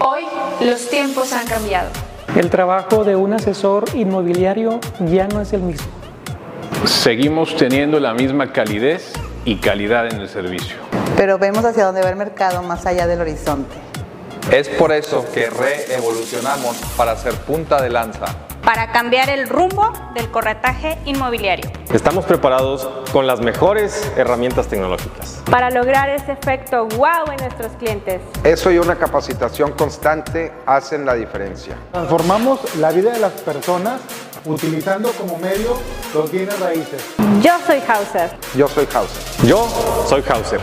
Hoy los tiempos han cambiado. El trabajo de un asesor inmobiliario ya no es el mismo. Seguimos teniendo la misma calidez y calidad en el servicio. Pero vemos hacia dónde va el mercado más allá del horizonte. Es por eso que reevolucionamos para ser punta de lanza. Para cambiar el rumbo del corretaje inmobiliario. Estamos preparados con las mejores herramientas tecnológicas. Para lograr ese efecto wow en nuestros clientes. Eso y una capacitación constante hacen la diferencia. Transformamos la vida de las personas utilizando como medio los bienes raíces. Yo soy Hauser. Yo soy Hauser. Yo soy Hauser.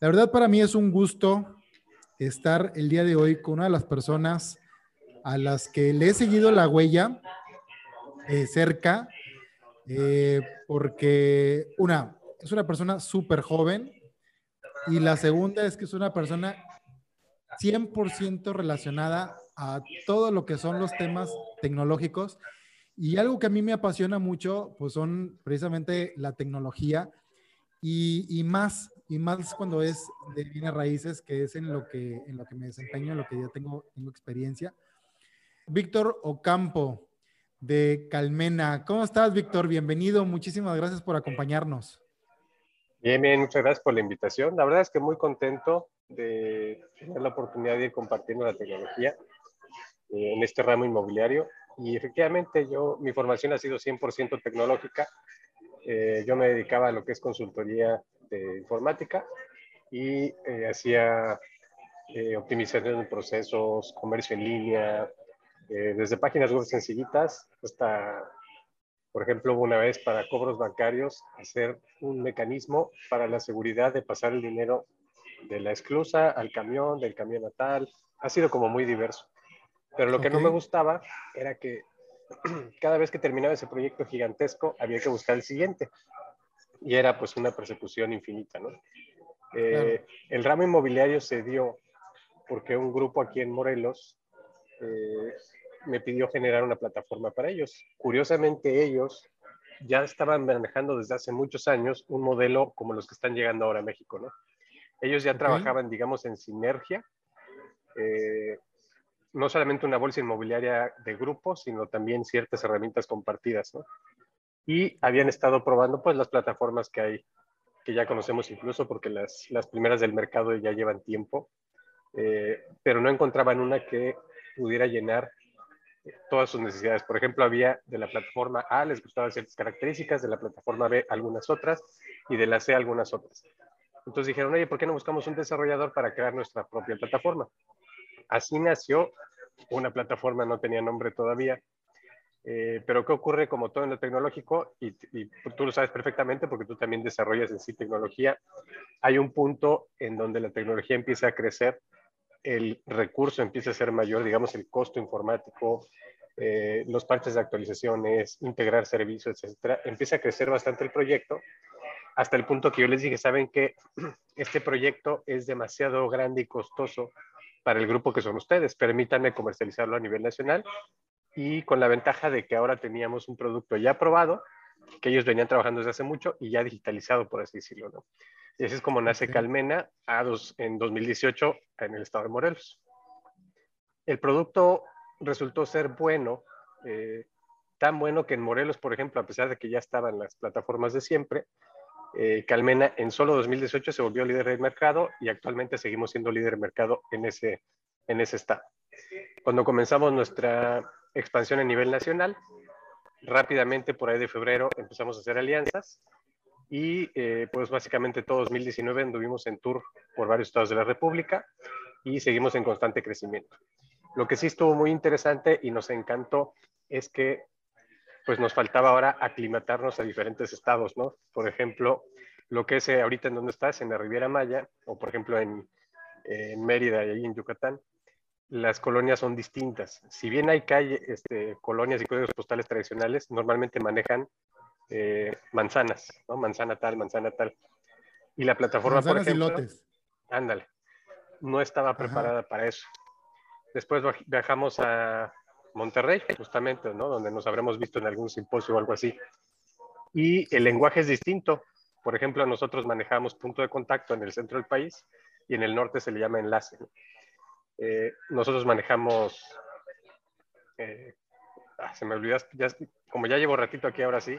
La verdad para mí es un gusto estar el día de hoy con una de las personas a las que le he seguido la huella eh, cerca, eh, porque una, es una persona súper joven y la segunda es que es una persona 100% relacionada a todo lo que son los temas tecnológicos y algo que a mí me apasiona mucho, pues son precisamente la tecnología y, y más y más cuando es de bienes raíces, que es en lo que, en lo que me desempeño, en lo que ya tengo, tengo experiencia. Víctor Ocampo, de Calmena. ¿Cómo estás, Víctor? Bienvenido. Muchísimas gracias por acompañarnos. Bien, bien, muchas gracias por la invitación. La verdad es que muy contento de tener la oportunidad de ir compartiendo la tecnología eh, en este ramo inmobiliario. Y efectivamente, yo, mi formación ha sido 100% tecnológica. Eh, yo me dedicaba a lo que es consultoría de informática y eh, hacía eh, optimización de procesos, comercio en línea, eh, desde páginas web sencillitas hasta, por ejemplo, una vez para cobros bancarios, hacer un mecanismo para la seguridad de pasar el dinero de la esclusa al camión, del camión a tal. Ha sido como muy diverso. Pero lo que no me gustaba era que cada vez que terminaba ese proyecto gigantesco había que buscar el siguiente y era pues una persecución infinita, ¿no? Eh, el ramo inmobiliario se dio porque un grupo aquí en Morelos eh, me pidió generar una plataforma para ellos. Curiosamente ellos ya estaban manejando desde hace muchos años un modelo como los que están llegando ahora a México, ¿no? Ellos ya trabajaban, digamos, en sinergia, eh, no solamente una bolsa inmobiliaria de grupo, sino también ciertas herramientas compartidas, ¿no? Y habían estado probando pues las plataformas que hay, que ya conocemos incluso porque las, las primeras del mercado ya llevan tiempo, eh, pero no encontraban una que pudiera llenar todas sus necesidades. Por ejemplo, había de la plataforma A, les gustaban ciertas características, de la plataforma B algunas otras y de la C algunas otras. Entonces dijeron, oye, ¿por qué no buscamos un desarrollador para crear nuestra propia plataforma? Así nació una plataforma, no tenía nombre todavía, eh, pero ¿qué ocurre como todo en lo tecnológico? Y, tú lo sabes perfectamente porque tú también desarrollas en sí tecnología. Hay un punto en donde la tecnología empieza a crecer, el recurso empieza a ser mayor, digamos, el costo informático, eh, los parches de actualizaciones, integrar servicios, etcétera. Empieza a crecer bastante el proyecto hasta el punto que yo les dije, saben que este proyecto es demasiado grande y costoso para el grupo que son ustedes. Permítanme comercializarlo a nivel nacional y con la ventaja de que ahora teníamos un producto ya probado, que ellos venían trabajando desde hace mucho y ya digitalizado, por así decirlo. ¿no? Y así es como nace Calmena a dos, en 2018 en el estado de Morelos. El producto resultó ser bueno, eh, tan bueno que en Morelos, por ejemplo, a pesar de que ya estaban las plataformas de siempre, eh, Calmena en solo 2018 se volvió líder del mercado y actualmente seguimos siendo líder del mercado en ese, en ese estado. Cuando comenzamos nuestra expansión a nivel nacional. Rápidamente, por ahí de febrero, empezamos a hacer alianzas y eh, pues básicamente todo 2019 anduvimos en tour por varios estados de la República y seguimos en constante crecimiento. Lo que sí estuvo muy interesante y nos encantó es que pues nos faltaba ahora aclimatarnos a diferentes estados, ¿no? Por ejemplo, lo que es eh, ahorita en donde estás, en la Riviera Maya, o por ejemplo en, en Mérida y ahí en Yucatán, las colonias son distintas. Si bien hay calle, este, colonias y códigos postales tradicionales, normalmente manejan eh, manzanas, ¿no? Manzana tal, manzana tal. Y la plataforma, por ejemplo... Ándale. No estaba preparada para eso. Después viajamos a Monterrey, justamente, ¿no? Donde nos habremos visto en algún simposio o algo así. Y el lenguaje es distinto. Por ejemplo, nosotros manejamos punto de contacto en el centro del país y en el norte se le llama enlace. Eh, nosotros manejamos, eh, ah, se me olvidó, ya, como ya llevo ratito aquí ahora sí,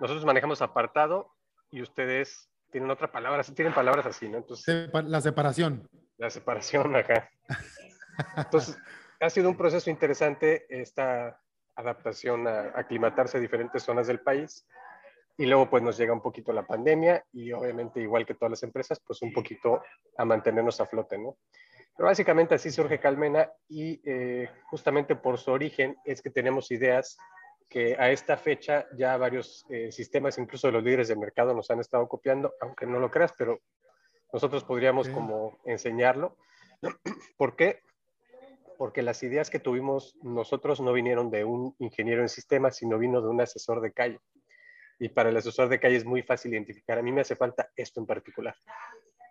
nosotros manejamos apartado y ustedes tienen otra palabra, tienen palabras así, ¿no? Entonces, la separación. La separación acá. Entonces, ha sido un proceso interesante esta adaptación a aclimatarse a diferentes zonas del país. Y luego pues nos llega un poquito la pandemia y obviamente igual que todas las empresas, pues un poquito a mantenernos a flote, ¿no? Pero básicamente así surge Calmena y eh, justamente por su origen es que tenemos ideas que a esta fecha ya varios eh, sistemas, incluso los líderes del mercado, nos han estado copiando, aunque no lo creas, pero nosotros podríamos como enseñarlo. ¿Por qué? Porque las ideas que tuvimos nosotros no vinieron de un ingeniero en sistemas, sino vino de un asesor de calle. Y para el asesor de calle es muy fácil identificar. A mí me hace falta esto en particular.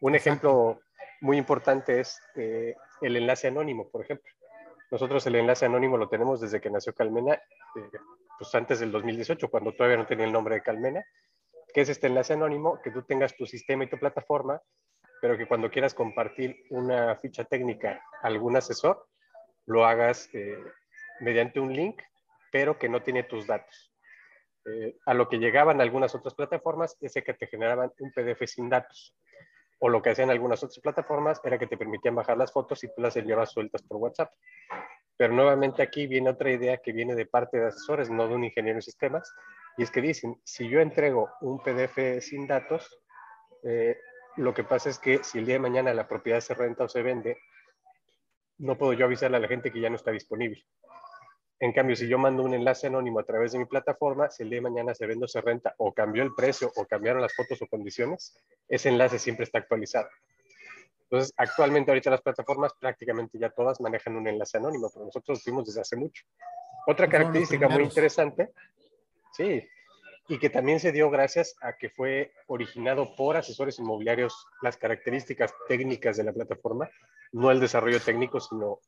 Un ejemplo muy importante es eh, el enlace anónimo, por ejemplo. Nosotros el enlace anónimo lo tenemos desde que nació Calmena, eh, pues antes del 2018, cuando todavía no tenía el nombre de Calmena, que es este enlace anónimo, que tú tengas tu sistema y tu plataforma, pero que cuando quieras compartir una ficha técnica a algún asesor, lo hagas eh, mediante un link, pero que no tiene tus datos. Eh, a lo que llegaban algunas otras plataformas es que te generaban un PDF sin datos. O lo que hacían algunas otras plataformas era que te permitían bajar las fotos y tú las enviabas sueltas por WhatsApp. Pero nuevamente aquí viene otra idea que viene de parte de asesores, no de un ingeniero en sistemas, y es que dicen, si yo entrego un PDF sin datos, eh, lo que pasa es que si el día de mañana la propiedad se renta o se vende, no puedo yo avisarle a la gente que ya no está disponible. En cambio, si yo mando un enlace anónimo a través de mi plataforma, si el día de mañana se vende o se renta, o cambió el precio, o cambiaron las fotos o condiciones, ese enlace siempre está actualizado. Entonces, actualmente ahorita las plataformas prácticamente ya todas manejan un enlace anónimo, pero nosotros lo tuvimos desde hace mucho. Otra característica muy interesante, sí, y que también se dio gracias a que fue originado por asesores inmobiliarios las características técnicas de la plataforma, no el desarrollo técnico, sino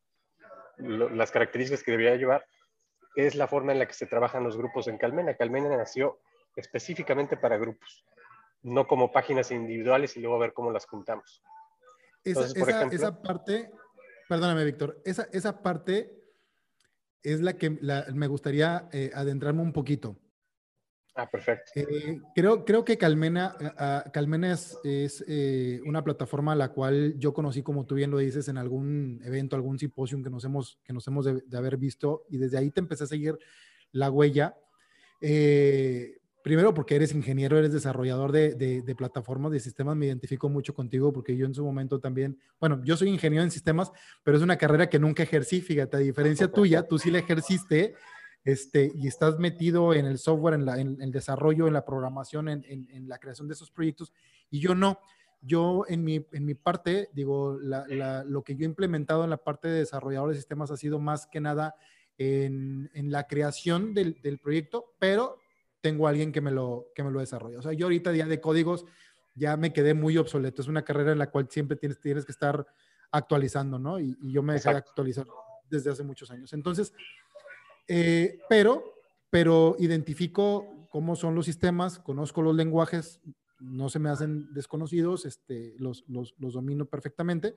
las características que debería llevar, es la forma en la que se trabajan los grupos en Calmena. Calmena nació específicamente para grupos, no como páginas individuales y luego a ver cómo las juntamos. Esa, parte, perdóname, Víctor, esa, esa parte es la que me gustaría eh, adentrarme un poquito. Ah, perfecto. Eh, creo, creo que Calmena, Calmena es, eh, una plataforma a la cual yo conocí, como tú bien lo dices, en algún evento, algún simposio que nos hemos, que nos hemos de, de haber visto y desde ahí te empecé a seguir la huella. Eh, Primero porque eres ingeniero, eres desarrollador de, plataformas, de sistemas, me identifico mucho contigo porque yo en su momento también, bueno, yo soy ingeniero en sistemas, pero es una carrera que nunca ejercí, fíjate, a diferencia tuya, tú sí la ejerciste este, y estás metido en el software, en, en, el desarrollo, en la programación, en, la creación de esos proyectos y yo no. Yo en mi, en mi parte, digo, lo que yo he implementado en la parte de desarrollador de sistemas ha sido más que nada en, la creación del, del proyecto, pero tengo a alguien que me lo, que me lo desarrolla. O sea, yo ahorita día de códigos ya me quedé muy obsoleto. Es una carrera en la cual siempre tienes, tienes que estar actualizando, ¿no? Y, yo me dejé de actualizar desde hace muchos años. Entonces, eh, pero, pero identifico cómo son los sistemas, conozco los lenguajes, no se me hacen desconocidos, este, los, los, los domino perfectamente.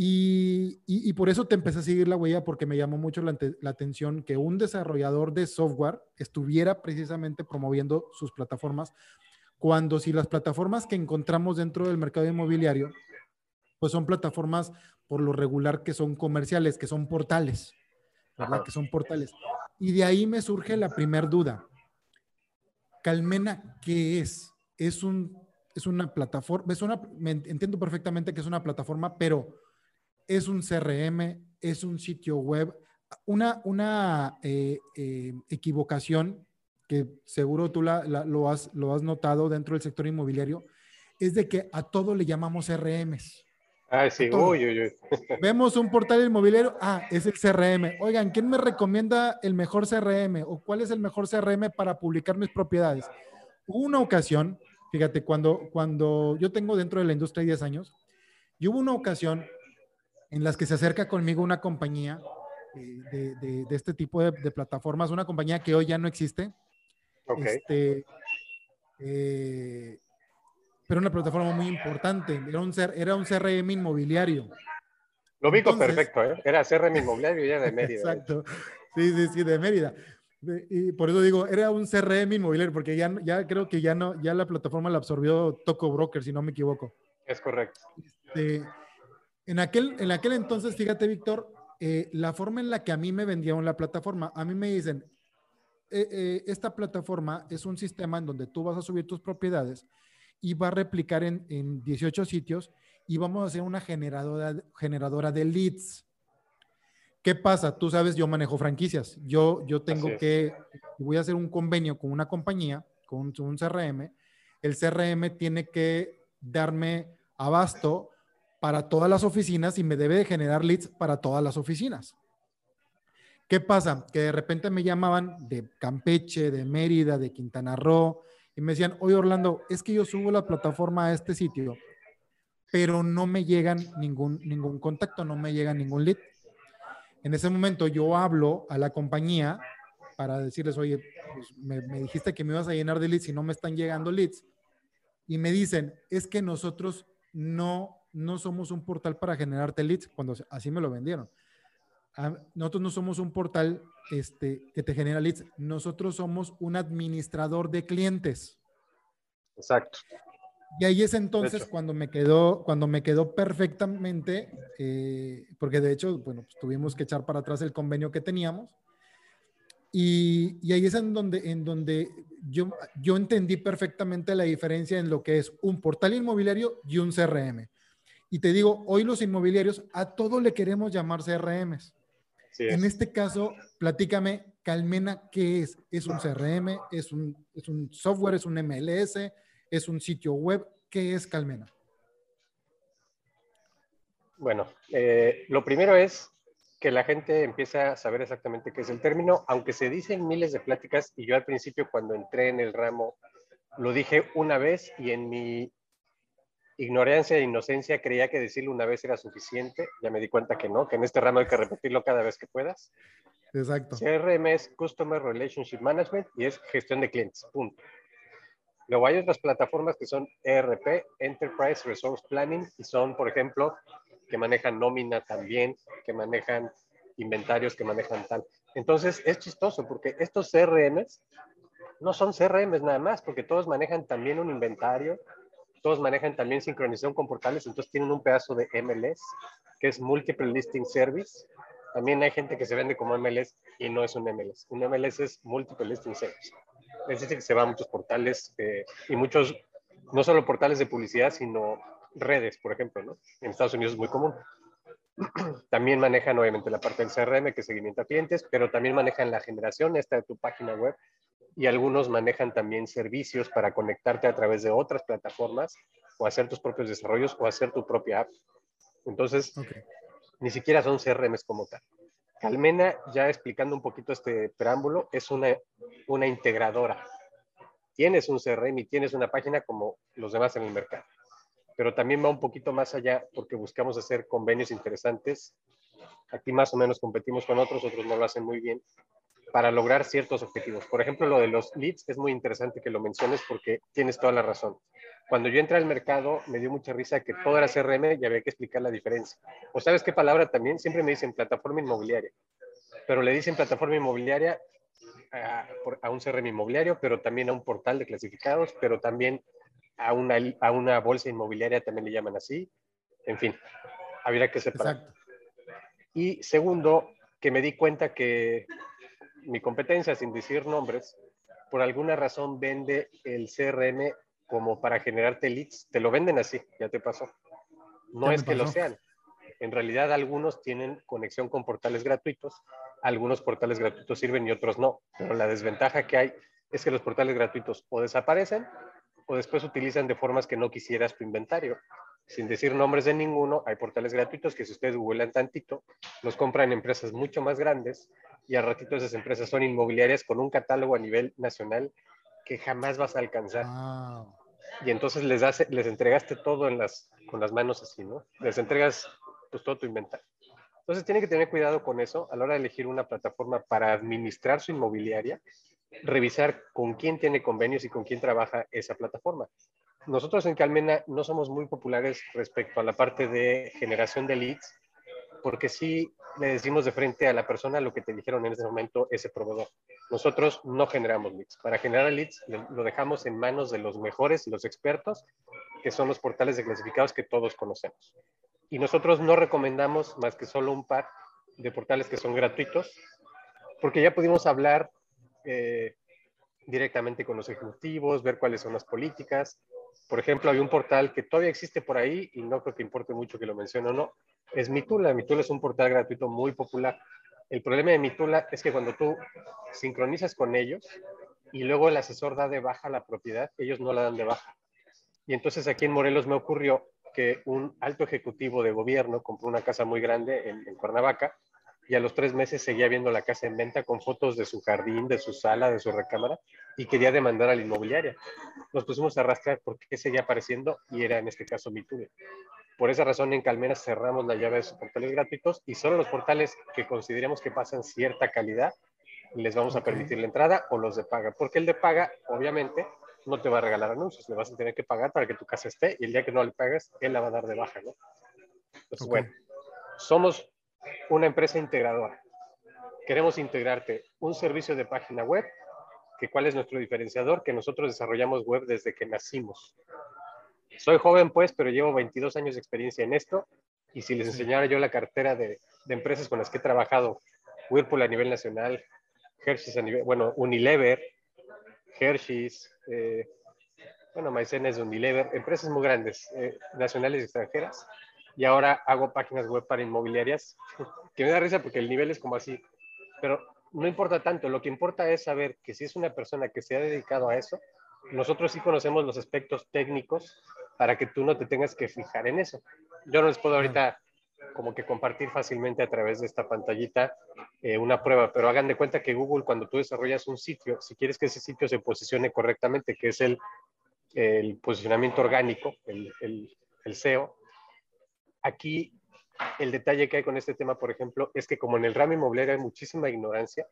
Y, y, por eso te empecé a seguir la huella porque me llamó mucho la, la, atención que un desarrollador de software estuviera precisamente promoviendo sus plataformas, cuando si las plataformas que encontramos dentro del mercado inmobiliario, pues son plataformas por lo regular que son comerciales, que son portales, Que son portales. Y de ahí me surge la primer duda. Calmena, ¿qué es? Es un es una plataforma, es una, entiendo perfectamente que es una plataforma, pero es un CRM, es un sitio web. Una, una eh, eh, equivocación que seguro tú la, lo, has, lo has notado dentro del sector inmobiliario es de que a todo le llamamos CRMs. Ah, sí, uy, uy, uy. Vemos un portal inmobiliario, ah, es el CRM. Oigan, ¿quién me recomienda el mejor CRM o cuál es el mejor CRM para publicar mis propiedades? Hubo una ocasión, fíjate, cuando, cuando yo tengo dentro de la industria 10 años, y hubo una ocasión en las que se acerca conmigo una compañía eh, de, de, este tipo de, plataformas, una compañía que hoy ya no existe. Este, eh, pero una plataforma muy importante. Era un, era un CRM inmobiliario. Lo ubico perfecto, ¿eh? Era CRM inmobiliario y era de Mérida. ¿eh? Exacto. Sí, sí, sí, de Mérida. Y por eso digo, era un CRM inmobiliario, porque ya, ya creo que ya no, ya la plataforma la absorbió Toco Broker, si no me equivoco. Es correcto. Este, en, aquel, en aquel entonces, fíjate, Víctor, eh, la forma en la que a mí me vendieron la plataforma, a mí me dicen, eh, eh, esta plataforma es un sistema en donde tú vas a subir tus propiedades y va a replicar en, en 18 sitios y vamos a hacer una generadora, generadora de leads. ¿Qué pasa? Tú sabes, yo manejo franquicias. Yo, yo tengo que, voy a hacer un convenio con una compañía, con un CRM. El CRM tiene que darme abasto para todas las oficinas y me debe de generar leads para todas las oficinas. ¿Qué pasa? Que de repente me llamaban de Campeche, de Mérida, de Quintana Roo y me decían, oye Orlando, es que yo subo la plataforma a este sitio, pero no me llegan ningún, ningún contacto, no me llega ningún lead. En ese momento yo hablo a la compañía para decirles, oye, pues me, me dijiste que me ibas a llenar de leads y no me están llegando leads. Y me dicen, es que nosotros no no somos un portal para generarte leads, cuando así me lo vendieron. Ah, nosotros no somos un portal este, que te genera leads, nosotros somos un administrador de clientes. Exacto. Y ahí es entonces cuando me quedó, cuando me quedó perfectamente, eh, porque de hecho, bueno, pues tuvimos que echar para atrás el convenio que teníamos. Y, y, ahí es en donde, en donde yo, yo entendí perfectamente la diferencia en lo que es un portal inmobiliario y un CRM. Y te digo, hoy los inmobiliarios a todo le queremos llamar CRMs. En este caso, platícame, Calmena, ¿qué es? ¿Es un CRM? ¿Es un, ¿Es un software? ¿Es un MLS? ¿Es un sitio web? ¿Qué es Calmena? Bueno, eh, lo primero es que la gente empiece a saber exactamente qué es el término, aunque se dicen miles de pláticas y yo al principio cuando entré en el ramo lo dije una vez y en mi ignorancia e inocencia creía que decirlo una vez era suficiente. Ya me di cuenta que no, que en este ramo hay que repetirlo cada vez que puedas. Exacto. CRM es Customer Relationship Management y es gestión de clientes. Punto. Luego hay otras plataformas que son ERP, Enterprise Resource Planning, y son, por ejemplo, que manejan nómina también, que manejan inventarios, que manejan tal. Entonces es chistoso porque estos CRMs no son CRMs nada más, porque todos manejan también un inventario, todos manejan también sincronización con portales, entonces tienen un pedazo de MLS, que es Multiple Listing Service. También hay gente que se vende como MLS y no es un MLS. Un MLS es Multiple Listing Service. Es decir, que se va a muchos portales eh, y muchos, no solo portales de publicidad, sino redes, por ejemplo, ¿no? En Estados Unidos es muy común. También manejan obviamente la parte del CRM, que es seguimiento a clientes, pero también manejan la generación esta de tu página web, y algunos manejan también servicios para conectarte a través de otras plataformas o hacer tus propios desarrollos o hacer tu propia app. Entonces, ni siquiera son CRMs como tal. Calmena, ya explicando un poquito este preámbulo, es una, una integradora. Tienes un CRM y tienes una página como los demás en el mercado, pero también va un poquito más allá porque buscamos hacer convenios interesantes. Aquí más o menos competimos con otros, otros no lo hacen muy bien, para lograr ciertos objetivos. Por ejemplo, lo de los leads es muy interesante que lo menciones porque tienes toda la razón. Cuando yo entré al mercado, me dio mucha risa que todo era CRM y había que explicar la diferencia. O sabes qué palabra también, siempre me dicen plataforma inmobiliaria, pero le dicen plataforma inmobiliaria a, a un CRM inmobiliario, pero también a un portal de clasificados, pero también a una, a una bolsa inmobiliaria también le llaman así. En fin, habría que separar. Exacto. Y segundo, que me di cuenta que mi competencia, sin decir nombres, por alguna razón vende el CRM como para generarte leads. Te lo venden así, ya te pasó. No es que lo sean. En realidad algunos tienen conexión con portales gratuitos, algunos portales gratuitos sirven y otros no. Pero la desventaja que hay es que los portales gratuitos o desaparecen o después utilizan de formas que no quisieras tu inventario. Sin decir nombres de ninguno, hay portales gratuitos que si ustedes googlean tantito, los compran empresas mucho más grandes y al ratito esas empresas son inmobiliarias con un catálogo a nivel nacional que jamás vas a alcanzar. Y entonces les, das, les entregaste todo en las, con las manos así, ¿no? Les entregas pues todo tu inventario. Entonces tiene que tener cuidado con eso a la hora de elegir una plataforma para administrar su inmobiliaria, revisar con quién tiene convenios y con quién trabaja esa plataforma. Nosotros en Calmena no somos muy populares respecto a la parte de generación de leads, porque sí le decimos de frente a la persona lo que te dijeron en ese momento ese proveedor. Nosotros no generamos leads. Para generar leads lo dejamos en manos de los mejores y los expertos, que son los portales de clasificados que todos conocemos. Y nosotros no recomendamos más que solo un par de portales que son gratuitos, porque ya pudimos hablar eh, directamente con los ejecutivos, ver cuáles son las políticas. Por ejemplo, hay un portal que todavía existe por ahí y no creo que importe mucho que lo mencione o no, es Mitula. Mitula es un portal gratuito muy popular. El problema de Mitula es que cuando tú sincronizas con ellos y luego el asesor da de baja la propiedad, ellos no la dan de baja. Y entonces aquí en Morelos me ocurrió que un alto ejecutivo de gobierno compró una casa muy grande en, en Cuernavaca y a los tres meses seguía viendo la casa en venta con fotos de su jardín, de su sala, de su recámara y quería demandar a la inmobiliaria. Nos pusimos a rastrear por qué seguía apareciendo y era en este caso Mitula. Por esa razón, en Calmena cerramos la llave de sus portales gratuitos y solo los portales que consideremos que pasan cierta calidad les vamos a permitir la entrada o los de paga. Porque el de paga, obviamente, no te va a regalar anuncios, le vas a tener que pagar para que tu casa esté y el día que no le pagues, él la va a dar de baja, ¿no? Entonces, bueno, somos una empresa integradora. Queremos integrarte un servicio de página web, que cuál es nuestro diferenciador, que nosotros desarrollamos web desde que nacimos. Soy joven, pues, pero llevo 22 años de experiencia en esto. Y si les enseñara yo la cartera de, de empresas con las que he trabajado, Whirlpool a nivel nacional, Hershey's a nivel, bueno, Unilever, Hershey's, eh, bueno, Maicena es Unilever, empresas muy grandes, eh, nacionales y extranjeras. Y ahora hago páginas web para inmobiliarias, que me da risa porque el nivel es como así. Pero no importa tanto, lo que importa es saber que si es una persona que se ha dedicado a eso, nosotros sí conocemos los aspectos técnicos para que tú no te tengas que fijar en eso. Yo no les puedo ahorita como que compartir fácilmente a través de esta pantallita eh, una prueba, pero hagan de cuenta que Google cuando tú desarrollas un sitio, si quieres que ese sitio se posicione correctamente, que es el, el posicionamiento orgánico, el, el, el SEO, aquí el detalle que hay con este tema, por ejemplo, es que como en el ramo inmobiliario hay muchísima ignorancia,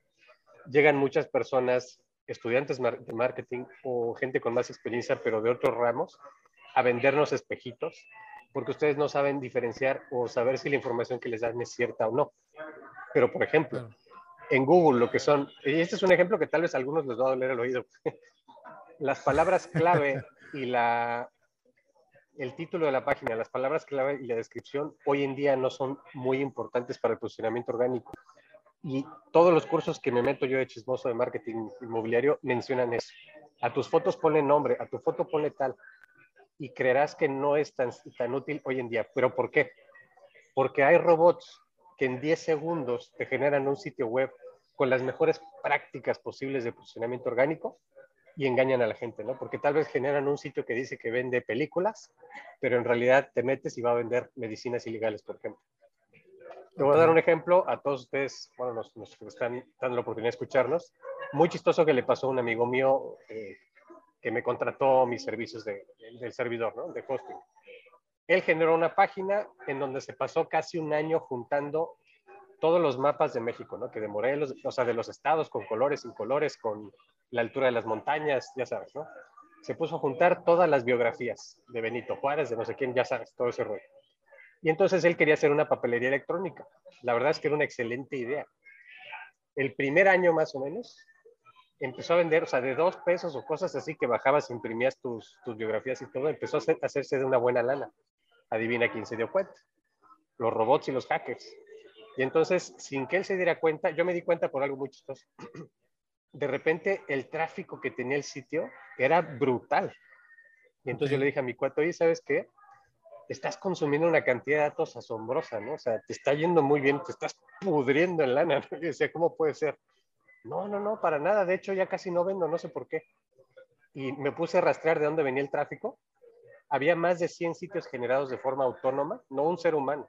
llegan muchas personas, estudiantes de marketing o gente con más experiencia, pero de otros ramos, a vendernos espejitos, porque ustedes no saben diferenciar o saber si la información que les dan es cierta o no. Pero, por ejemplo, en Google lo que son, y este es un ejemplo que tal vez a algunos les va a doler el oído, las palabras clave y la, el título de la página, las palabras clave y la descripción hoy en día no son muy importantes para el posicionamiento orgánico. Y todos los cursos que me meto yo de chismoso de marketing inmobiliario mencionan eso. A tus fotos ponle nombre, a tu foto ponle tal. Y creerás que no es tan, tan útil hoy en día. ¿Pero por qué? Porque hay robots que en 10 segundos te generan un sitio web con las mejores prácticas posibles de posicionamiento orgánico y engañan a la gente, ¿no? Porque tal vez generan un sitio que dice que vende películas, pero en realidad te metes y va a vender medicinas ilegales, por ejemplo. Te voy a dar un ejemplo a todos ustedes, bueno, que están dando la oportunidad de escucharnos. Muy chistoso que le pasó a un amigo mío eh, que me contrató mis servicios de, del servidor, ¿no? De hosting. Él generó una página en donde se pasó casi un año juntando todos los mapas de México, ¿no? Que de Morelos, o sea, de los estados con colores, sin colores, con la altura de las montañas, ya sabes, ¿no? Se puso a juntar todas las biografías de Benito Juárez, de no sé quién, ya sabes, todo ese rollo. Y entonces él quería hacer una papelería electrónica. La verdad es que era una excelente idea. El primer año más o menos empezó a vender, o sea, de dos pesos o cosas así que bajabas, imprimías tus, tus biografías y todo, empezó a, hacer, a hacerse de una buena lana. Adivina quién se dio cuenta. Los robots y los hackers. Y entonces, sin que él se diera cuenta, yo me di cuenta por algo muy chistoso. De repente, el tráfico que tenía el sitio era brutal. Y entonces yo le dije a mi cuate, oye, ¿sabes qué? Estás consumiendo una cantidad de datos asombrosa, ¿no? O sea, te está yendo muy bien, te estás pudriendo en lana. ¿no? Y decía, ¿cómo puede ser? No, no, no, para nada. De hecho, ya casi no vendo, no sé por qué. Y me puse a rastrear de dónde venía el tráfico. Había más de 100 sitios generados de forma autónoma, no un ser humano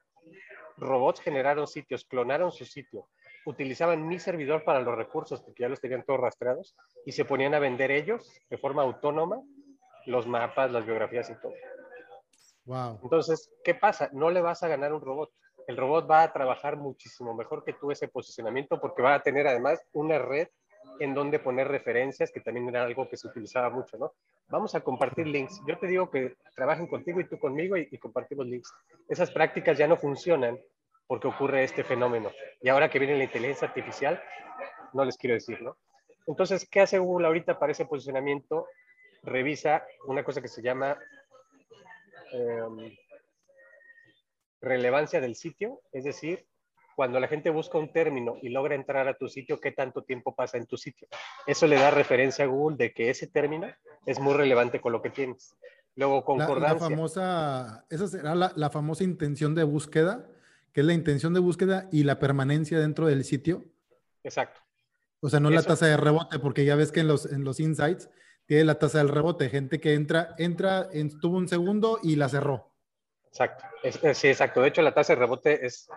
robots generaron sitios, clonaron su sitio, utilizaban mi servidor para los recursos, porque ya los tenían todos rastreados, y se ponían a vender ellos de forma autónoma los mapas, las biografías y todo. Wow. Entonces, ¿qué pasa? No le vas a ganar un robot. El robot va a trabajar muchísimo mejor que tú ese posicionamiento porque va a tener además una red en dónde poner referencias, que también era algo que se utilizaba mucho, ¿no? Vamos a compartir links. Yo te digo que trabajen contigo y tú conmigo y, y compartimos links. Esas prácticas ya no funcionan porque ocurre este fenómeno. Y ahora que viene la inteligencia artificial, no les quiero decir, ¿no? Entonces, ¿qué hace Google ahorita para ese posicionamiento? Revisa una cosa que se llama em, relevancia del sitio, es decir, cuando la gente busca un término y logra entrar a tu sitio, ¿qué tanto tiempo pasa en tu sitio? Eso le da referencia a Google de que ese término es muy relevante con lo que tienes. Luego, concordancia. La, famosa, esa será la, la, famosa intención de búsqueda, que es la intención de búsqueda y la permanencia dentro del sitio. Exacto. O sea, no la tasa de rebote, porque ya ves que en los, en los insights tiene la tasa del rebote. Gente que entra, entra, estuvo un segundo y la cerró. Exacto. sí, exacto. De hecho, la tasa de rebote es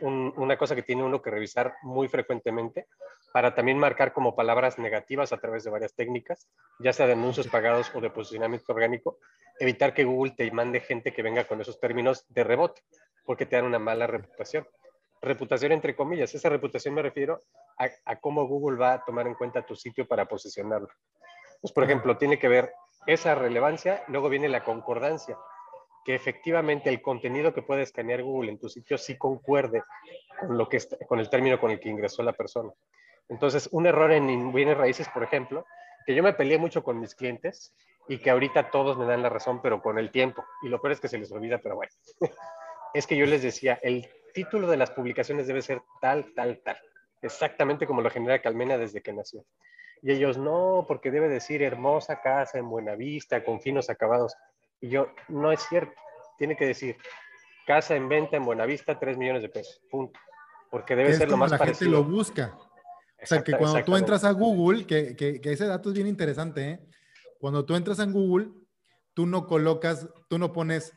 una cosa que tiene uno que revisar muy frecuentemente para también marcar como palabras negativas a través de varias técnicas, ya sea de anuncios pagados o de posicionamiento orgánico, evitar que Google te mande gente que venga con esos términos de rebote, porque te dan una mala reputación. Reputación entre comillas, esa reputación me refiero a, a cómo Google va a tomar en cuenta tu sitio para posicionarlo. Pues, por ejemplo, tiene que ver esa relevancia, luego viene la concordancia que efectivamente el contenido que puede escanear Google en tu sitio sí concuerde con, lo que con el término con el que ingresó la persona. Entonces, un error en bienes raíces, por ejemplo, que yo me peleé mucho con mis clientes y que ahorita todos me dan la razón, pero con el tiempo. Y lo peor es que se les olvida, pero bueno. es que yo les decía, el título de las publicaciones debe ser tal, tal, tal. Exactamente como lo genera Calmena desde que nació. Y ellos, no, porque debe decir hermosa casa en Buenavista, con finos acabados. Y yo, no es cierto. Tiene que decir, casa en venta en Buenavista, 3 millones de pesos. Punto. Porque debe ser lo más la parecido. gente lo busca. O sea, que cuando tú entras a Google, que, que, que, ese dato es bien interesante, ¿eh? Cuando tú entras en Google, tú no colocas, tú no pones...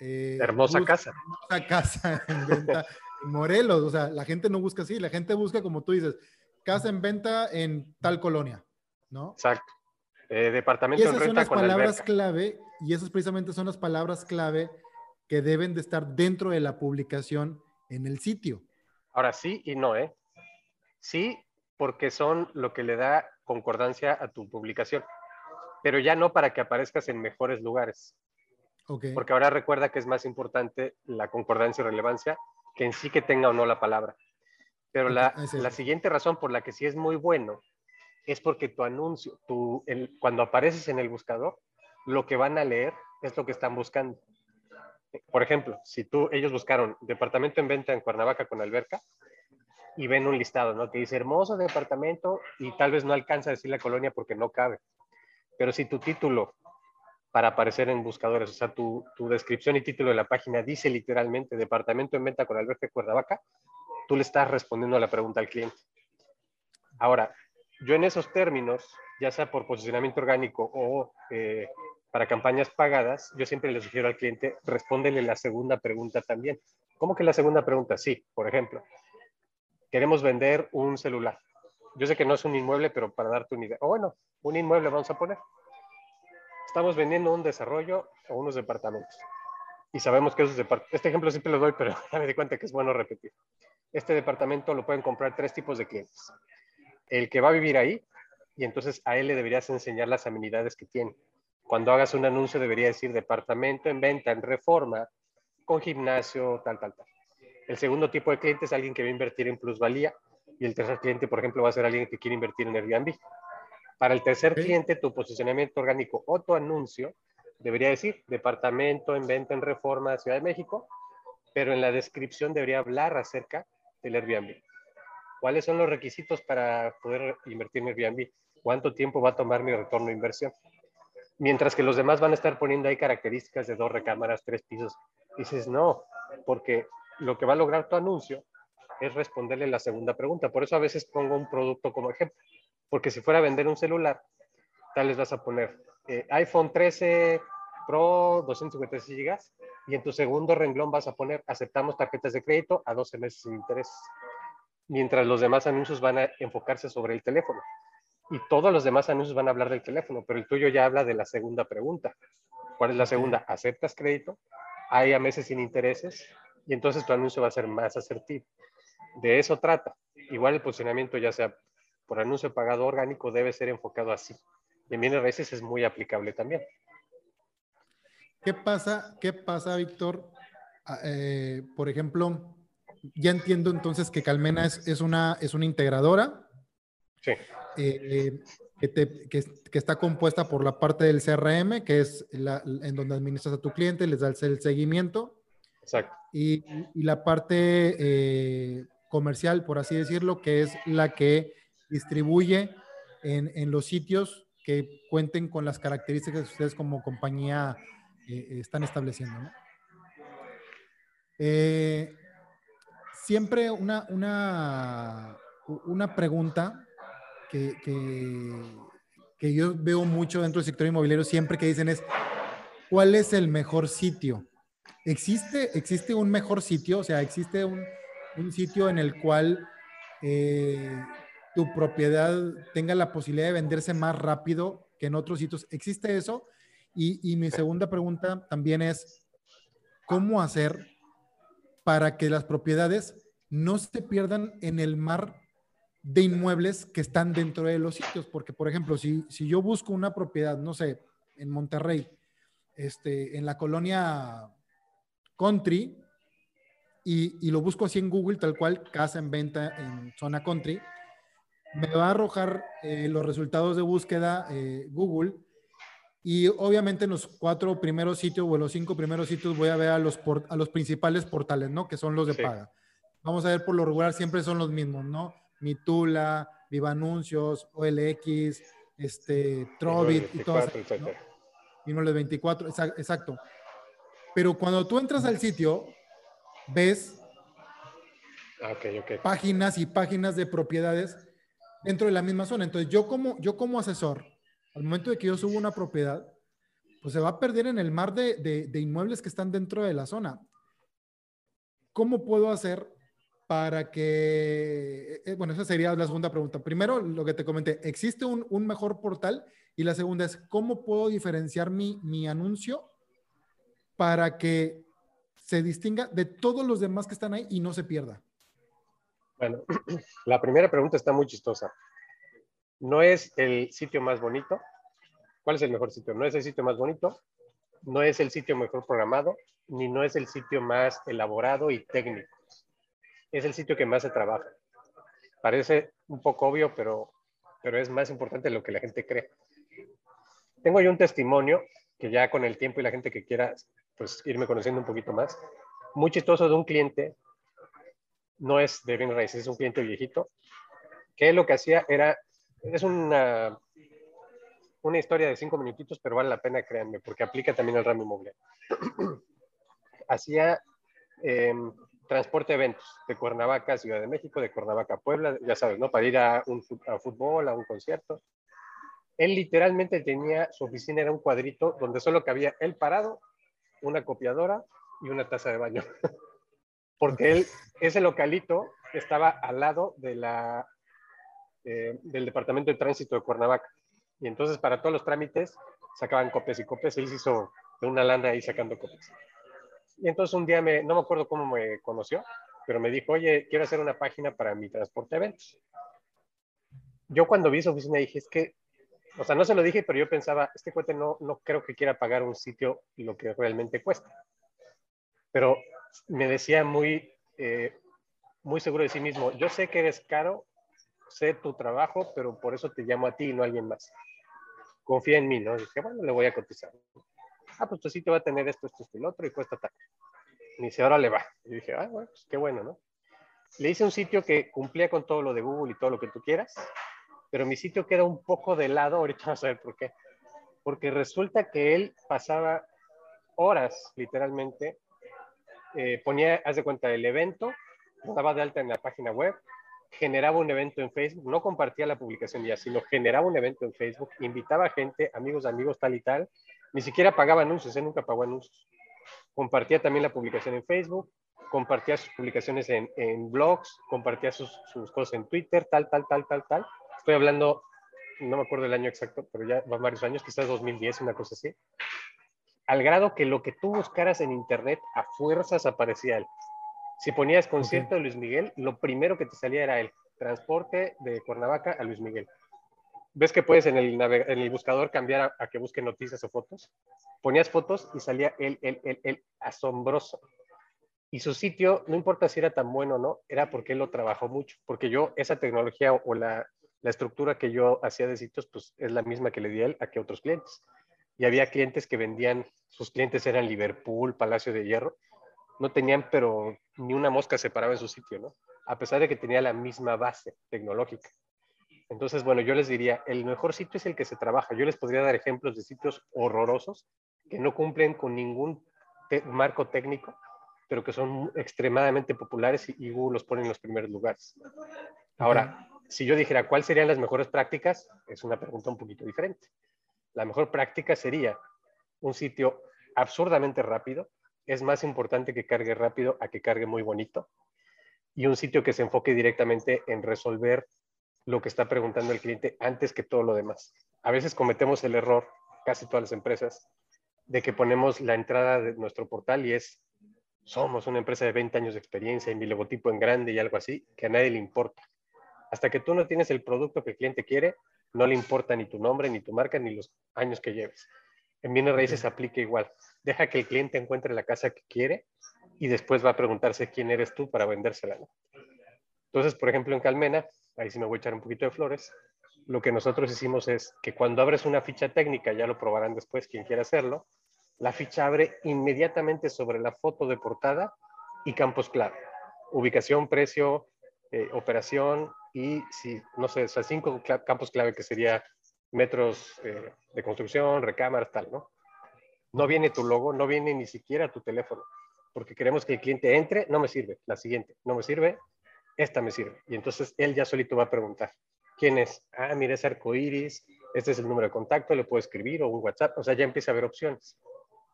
Eh, hermosa casa. Hermosa casa en venta en Morelos. O sea, la gente no busca así. La gente busca, como tú dices, casa en venta en tal colonia, ¿no? Exacto. Eh, departamento y esas en renta son las palabras clave y esas precisamente son las palabras clave que deben de estar dentro de la publicación en el sitio. Ahora sí y no, ¿eh? Sí, porque son lo que le da concordancia a tu publicación, pero ya no para que aparezcas en mejores lugares. Okay. Porque ahora recuerda que es más importante la concordancia y relevancia que en sí que tenga o no la palabra. Pero okay, la, la, siguiente razón por la que sí es muy bueno es porque tu anuncio, tu, el, cuando apareces en el buscador, lo que van a leer es lo que están buscando. Por ejemplo, si tú, ellos buscaron departamento en venta en Cuernavaca con alberca y ven un listado, ¿no? Que dice hermoso departamento y tal vez no alcanza a decir la colonia porque no cabe. Pero si tu título para aparecer en buscadores, o sea, tu, tu descripción y título de la página dice literalmente departamento en venta con alberca en Cuernavaca, tú le estás respondiendo a la pregunta al cliente. Ahora, yo en esos términos, ya sea por posicionamiento orgánico o eh, para campañas pagadas, yo siempre le sugiero al cliente, respóndele la segunda pregunta también. ¿Cómo que la segunda pregunta? Sí, por ejemplo, queremos vender un celular. Yo sé que no es un inmueble, pero para darte una idea. O bueno, un inmueble vamos a poner. Estamos vendiendo un desarrollo o unos departamentos. Y sabemos que esos departamentos, este ejemplo siempre lo doy, pero ya me di cuenta que es bueno repetir. Este departamento lo pueden comprar tres tipos de clientes el que va a vivir ahí y entonces a él le deberías enseñar las amenidades que tiene. Cuando hagas un anuncio debería decir departamento en venta, en reforma, con gimnasio, tal, tal, tal. El segundo tipo de cliente es alguien que va a invertir en plusvalía y el tercer cliente, por ejemplo, va a ser alguien que quiere invertir en Airbnb. Para el tercer okay. cliente, tu posicionamiento orgánico o tu anuncio debería decir departamento en venta en reforma, Ciudad de México, pero en la descripción debería hablar acerca del Airbnb. ¿Cuáles son los requisitos para poder invertir en Airbnb? ¿Cuánto tiempo va a tomar mi retorno de inversión? Mientras que los demás van a estar poniendo ahí características de dos recámaras, tres pisos. Dices, no, porque lo que va a lograr tu anuncio es responderle la segunda pregunta. Por eso a veces pongo un producto como ejemplo. Porque si fuera a vender un celular, tal vez vas a poner eh, iPhone 13 Pro 256 GB y en tu segundo renglón vas a poner aceptamos tarjetas de crédito a 12 meses sin interés mientras los demás anuncios van a enfocarse sobre el teléfono. Y todos los demás anuncios van a hablar del teléfono, pero el tuyo ya habla de la segunda pregunta. ¿Cuál es la segunda? ¿Aceptas crédito? ¿Hay a meses sin intereses? Y entonces tu anuncio va a ser más asertivo. De eso trata. Igual el posicionamiento, ya sea por anuncio pagado orgánico debe ser enfocado así. Y en bienes raíces es muy aplicable también. ¿Qué pasa, qué pasa Víctor? Ah, eh, por ejemplo, ya entiendo entonces que Calmena es, es, una, es una integradora. Sí. Eh, que, te, que, que, está compuesta por la parte del CRM, que es la, en donde administras a tu cliente, les das el seguimiento. Exacto. Y, y la parte eh, comercial, por así decirlo, que es la que distribuye en, en, los sitios que cuenten con las características que ustedes como compañía eh, están estableciendo. ¿no? Eh, siempre una, una, una pregunta que, que, que, yo veo mucho dentro del sector inmobiliario siempre que dicen es, ¿cuál es el mejor sitio? ¿Existe, existe un mejor sitio? O sea, ¿existe un, un sitio en el cual eh, tu propiedad tenga la posibilidad de venderse más rápido que en otros sitios? ¿Existe eso? Y, y mi segunda pregunta también es, ¿cómo hacer para que las propiedades no se pierdan en el mar de inmuebles que están dentro de los sitios. Porque, por ejemplo, si, si yo busco una propiedad, no sé, en Monterrey, este, en la colonia Country, y, y, lo busco así en Google, tal cual, casa en venta en zona Country, me va a arrojar eh, los resultados de búsqueda eh, Google. Y obviamente en los cuatro primeros sitios o en los cinco primeros sitios voy a ver a los, por, a los principales portales, ¿no? Que son los de sí. paga. Vamos a ver por lo regular, siempre son los mismos, ¿no? Mitula, Viva Anuncios, OLX, este, Trovit y todo eso. ¿no? Inmuebles 24, exacto. Pero cuando tú entras al sitio, ves okay, okay. páginas y páginas de propiedades dentro de la misma zona. Entonces, yo como, yo como asesor, al momento de que yo subo una propiedad, pues se va a perder en el mar de, de, de inmuebles que están dentro de la zona. ¿Cómo puedo hacer para que, eh, bueno, esa sería la segunda pregunta. Primero, lo que te comenté, ¿existe un, un mejor portal? Y la segunda es, ¿cómo puedo diferenciar mi, mi, anuncio para que se distinga de todos los demás que están ahí y no se pierda? Bueno, la primera pregunta está muy chistosa. No es el sitio más bonito. ¿Cuál es el mejor sitio? No es el sitio más bonito, no es el sitio mejor programado, ni no es el sitio más elaborado y técnico es el sitio que más se trabaja. Parece un poco obvio, pero, pero es más importante de lo que la gente cree. Tengo yo un testimonio que ya con el tiempo y la gente que quiera pues, irme conociendo un poquito más, muy chistoso de un cliente, no es de bien raíces, es un cliente viejito, que lo que hacía era, es una, una historia de cinco minutitos, pero vale la pena, créanme, porque aplica también al ramo inmobiliario. hacía eh, transporte eventos de Cuernavaca Ciudad de México, de Cuernavaca Puebla, ya sabes, ¿no? Para ir a un fútbol, a un concierto. Él literalmente tenía, su oficina era un cuadrito donde solo cabía él parado, una copiadora y una taza de baño. Porque él, ese localito estaba al lado de la, eh, del Departamento de Tránsito de Cuernavaca. Y entonces para todos los trámites sacaban copias y copias. Él se hizo de una lana ahí sacando copias. Y entonces un día, me, no me acuerdo cómo me conoció, pero me dijo, oye, quiero hacer una página para mi transporte de eventos. Yo cuando vi su oficina dije, es que, o sea, no se lo dije, pero yo pensaba, este cuate no, no creo que quiera pagar un sitio lo que realmente cuesta. Pero me decía muy, eh, muy seguro de sí mismo, yo sé que eres caro, sé tu trabajo, pero por eso te llamo a ti y no a alguien más. Confía en mí, ¿no? Y dije, bueno, le voy a cotizar ah, pues tu sitio va a tener esto, esto, esto y lo otro, y cuesta tal. Y dice, ahora le va. Y dije, ah, bueno, pues qué bueno, ¿no? Le hice un sitio que cumplía con todo lo de Google y todo lo que tú quieras, pero mi sitio queda un poco de lado, ahorita vas a ver por qué. Porque resulta que él pasaba horas, literalmente, eh, ponía, haz de cuenta, el evento, daba de alta en la página web, generaba un evento en Facebook, no compartía la publicación ya, sino generaba un evento en Facebook, invitaba a gente, amigos, amigos, tal y tal, ni siquiera pagaba anuncios, él nunca pagó anuncios. Compartía también la publicación en Facebook, compartía sus publicaciones en, en blogs, compartía sus, sus, cosas en Twitter, tal, tal, tal, tal, tal. Estoy hablando, no me acuerdo el año exacto, pero ya van varios años, quizás 2010, una cosa así. Al grado que lo que tú buscaras en Internet a fuerzas aparecía él. Si ponías concierto okay. de Luis Miguel, lo primero que te salía era él. transporte de Cuernavaca a Luis Miguel. ¿Ves que puedes en el, en el buscador cambiar a, a, que busque noticias o fotos? Ponías fotos y salía él, él, él, él, asombroso. Y su sitio, no importa si era tan bueno o no, era porque él lo trabajó mucho. Porque yo, esa tecnología o la, la estructura que yo hacía de sitios, pues es la misma que le di a él a que otros clientes. Y había clientes que vendían, sus clientes eran Liverpool, Palacio de Hierro, no tenían, pero ni una mosca se paraba en su sitio, ¿no? A pesar de que tenía la misma base tecnológica. Entonces, bueno, yo les diría, el mejor sitio es el que se trabaja. Yo les podría dar ejemplos de sitios horrorosos que no cumplen con ningún marco técnico, pero que son extremadamente populares y, y, Google los pone en los primeros lugares. Ahora, si yo dijera cuáles serían las mejores prácticas, es una pregunta un poquito diferente. La mejor práctica sería un sitio absurdamente rápido, es más importante que cargue rápido a que cargue muy bonito, y un sitio que se enfoque directamente en resolver lo que está preguntando el cliente antes que todo lo demás. A veces cometemos el error, casi todas las empresas, de que ponemos la entrada de nuestro portal y es, somos una empresa de 20 años de experiencia y mi logotipo en grande y algo así, que a nadie le importa. Hasta que tú no tienes el producto que el cliente quiere, no le importa ni tu nombre, ni tu marca, ni los años que lleves. En bienes raíces aplica igual. Deja que el cliente encuentre la casa que quiere y después va a preguntarse quién eres tú para vendérsela. ¿no? Entonces, por ejemplo, en Calmena, ahí sí me voy a echar un poquito de flores, lo que nosotros hicimos es que cuando abres una ficha técnica, ya lo probarán después quien quiera hacerlo, la ficha abre inmediatamente sobre la foto de portada y campos clave. Ubicación, precio, eh, operación y, si, no sé, o sea, cinco campos clave que sería metros eh, de construcción, recámaras, tal, ¿no? No viene tu logo, no viene ni siquiera tu teléfono, porque queremos que el cliente entre, no me sirve, la siguiente, no me sirve, esta me sirve. Y entonces él ya solito va a preguntar, ¿quién es? Ah, mira, es arcoiris, este es el número de contacto, le puedo escribir o un WhatsApp, o sea, ya empieza a haber opciones.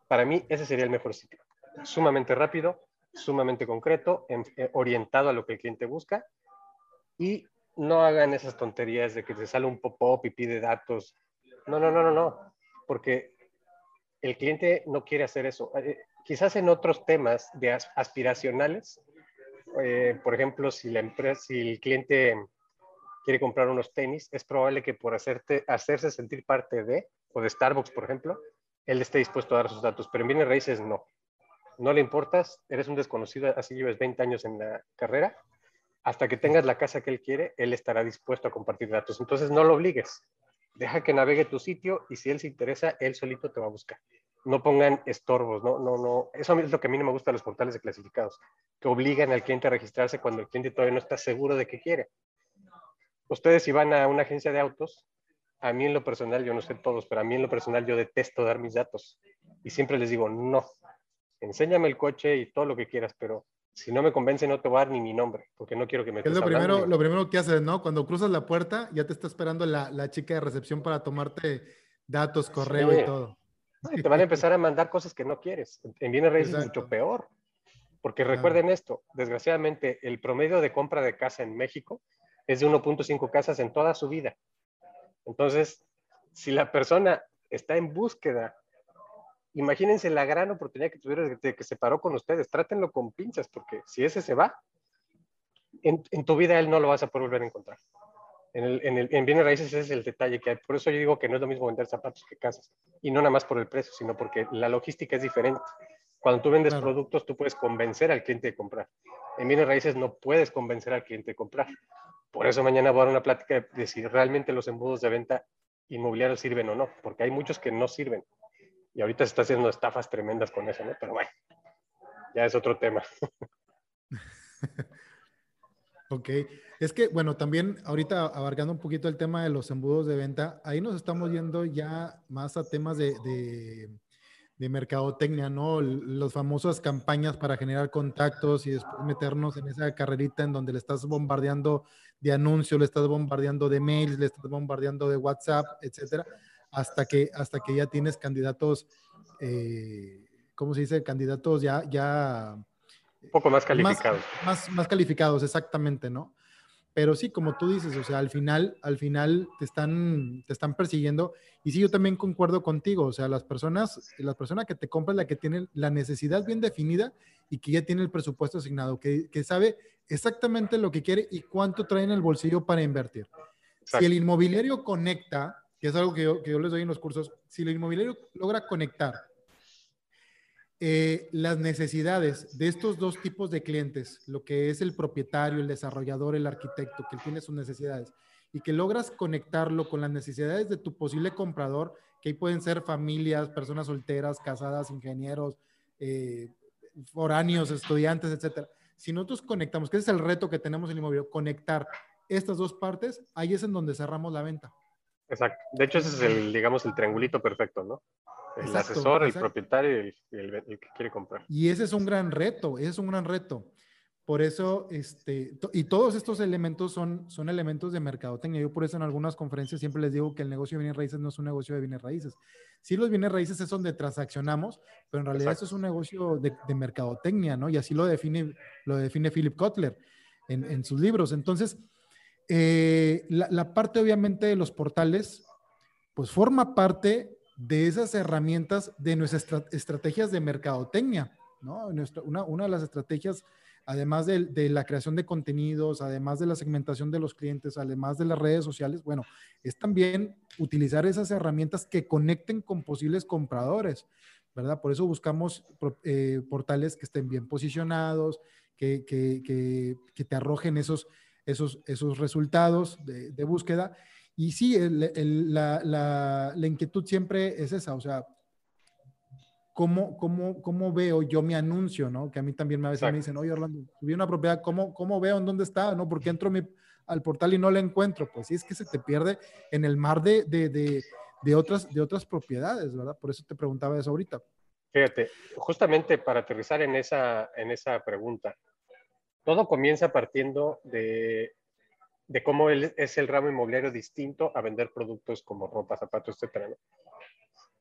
Para mí, ese sería el mejor sitio. Sumamente rápido, sumamente concreto, en, eh, orientado a lo que el cliente busca y no hagan esas tonterías de que te sale un pop-up y pide datos. No, no, no, no, no, porque el cliente no quiere hacer eso. Eh, quizás en otros temas de as aspiracionales, eh, por ejemplo, si, el cliente quiere comprar unos tenis, es probable que por hacerse sentir parte de, o de Starbucks, por ejemplo, él esté dispuesto a dar sus datos, pero en bienes raíces no. No le importas, eres un desconocido, así lleves 20 años en la carrera, hasta que tengas la casa que él quiere, él estará dispuesto a compartir datos. Entonces no lo obligues, deja que navegue tu sitio y si él se interesa, él solito te va a buscar. No pongan estorbos, no, no, no. Eso es lo que a mí no me gusta de los portales de clasificados, que obligan al cliente a registrarse cuando el cliente todavía no está seguro de qué quiere. Ustedes si van a una agencia de autos, a mí en lo personal, yo no sé todos, pero a mí en lo personal yo detesto dar mis datos. Y siempre les digo, no, enséñame el coche y todo lo que quieras, pero si no me convence no te voy a dar ni mi nombre, porque no quiero que me... Es lo primero, lo primero que haces, ¿no? Cuando cruzas la puerta, ya te está esperando la, la chica de recepción para tomarte datos, correo sí. y todo. Te van a empezar a mandar cosas que no quieres. En bienes raíces es mucho peor. Porque recuerden esto, desgraciadamente el promedio de compra de casa en México es de 1.5 casas en toda su vida. Entonces, si la persona está en búsqueda, imagínense la gran oportunidad que tuvieron de que se paró con ustedes. Trátenlo con pinzas, porque si ese se va, en, en tu vida él no lo vas a poder volver a encontrar. En, el, en, el, en, bienes raíces ese es el detalle que hay. Por eso yo digo que no es lo mismo vender zapatos que casas. Y no nada más por el precio, sino porque la logística es diferente. Cuando tú vendes claro. productos, tú puedes convencer al cliente de comprar. En bienes raíces no puedes convencer al cliente de comprar. Por eso mañana voy a dar una plática de si realmente los embudos de venta inmobiliarios sirven o no, porque hay muchos que no sirven. Y ahorita se está haciendo estafas tremendas con eso, ¿no? Pero bueno, ya es otro tema. ok, es que, bueno, también ahorita abarcando un poquito el tema de los embudos de venta, ahí nos estamos yendo ya más a temas de, de, de mercadotecnia, ¿no? Las famosas campañas para generar contactos y después meternos en esa carrerita en donde le estás bombardeando de anuncios, le estás bombardeando de mails, le estás bombardeando de WhatsApp, etcétera, hasta que, hasta que ya tienes candidatos, eh, ¿cómo se dice? Candidatos ya, ya un poco más calificados. Más, más, más, calificados, exactamente, ¿no? Pero sí, como tú dices, o sea, al final, al final te están, te están persiguiendo. Y sí, yo también concuerdo contigo. O sea, las personas, las personas que te compran, la que tiene la necesidad bien definida y que ya tiene el presupuesto asignado, que, que sabe exactamente lo que quiere y cuánto trae en el bolsillo para invertir. Si el inmobiliario conecta, que es algo que yo, que yo les doy en los cursos, si el inmobiliario logra conectar eh, las necesidades de estos dos tipos de clientes, lo que es el propietario, el desarrollador, el arquitecto, que tiene sus necesidades, y que logras conectarlo con las necesidades de tu posible comprador, que ahí pueden ser familias, personas solteras, casadas, ingenieros, eh, foráneos, estudiantes, etcétera. Si nosotros conectamos, que ese es el reto que tenemos en inmobiliario, conectar estas dos partes, ahí es en donde cerramos la venta. Exacto. De hecho, ese es el, digamos, el triangulito perfecto, ¿no? El asesor, el propietario y el, que quiere comprar. Y ese es un gran reto, ese es un gran reto. Por eso, este, y todos estos elementos son, son elementos de mercadotecnia. Yo por eso en algunas conferencias siempre les digo que el negocio de bienes raíces no es un negocio de bienes raíces. Sí, los bienes raíces es donde transaccionamos, pero en realidad eso es un negocio de, de, mercadotecnia, ¿no? Y así lo define, lo define Philip Kotler en, en sus libros. Entonces, eh, la, parte obviamente de los portales, pues forma parte de esas herramientas de nuestras estrategias de mercadotecnia, ¿no? Nuestra, una, una, de las estrategias, además de, la creación de contenidos, además de la segmentación de los clientes, además de las redes sociales, bueno, es también utilizar esas herramientas que conecten con posibles compradores, ¿verdad? Por eso buscamos eh, portales que estén bien posicionados, que, que, que te arrojen esos, esos, esos resultados de, de búsqueda y sí, el, el, la, la, la, inquietud siempre es esa, o sea, ¿cómo, cómo, cómo veo yo mi anuncio, no? Que a mí también a veces Exacto. me dicen, oye, Orlando, subí una propiedad, ¿cómo, cómo veo en dónde está, no? Porque entro mi, al portal y no la encuentro. Pues sí, es que se te pierde en el mar de, de, de, de, otras, de otras propiedades, ¿verdad? Por eso te preguntaba eso ahorita. Fíjate, justamente para aterrizar en esa, en esa pregunta, todo comienza partiendo de de cómo él es el ramo inmobiliario distinto a vender productos como ropa, zapatos, etc. ¿no?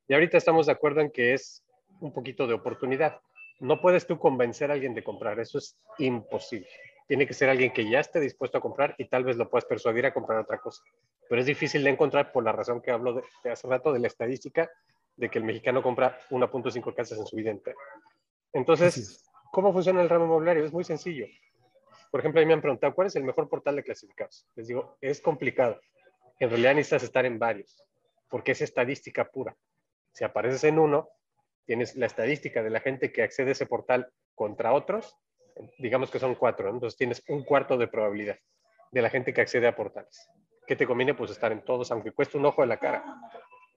Y ahorita estamos de acuerdo en que es un poquito de oportunidad. No puedes tú convencer a alguien de comprar, eso es imposible. Tiene que ser alguien que ya esté dispuesto a comprar y tal vez lo puedas persuadir a comprar otra cosa. Pero es difícil de encontrar por la razón que hablo de, de hace rato de la estadística de que el mexicano compra 1.5 casas en su vida entera. Entonces, ¿cómo funciona el ramo inmobiliario? Es muy sencillo por ejemplo, a mí me han preguntado, ¿cuál es el mejor portal de clasificados? Les digo, es complicado. En realidad necesitas estar en varios, porque es estadística pura. Si apareces en uno, tienes la estadística de la gente que accede a ese portal contra otros, digamos que son cuatro, entonces tienes un cuarto de probabilidad de la gente que accede a portales. ¿Qué te conviene? Pues estar en todos, aunque cueste un ojo de la cara.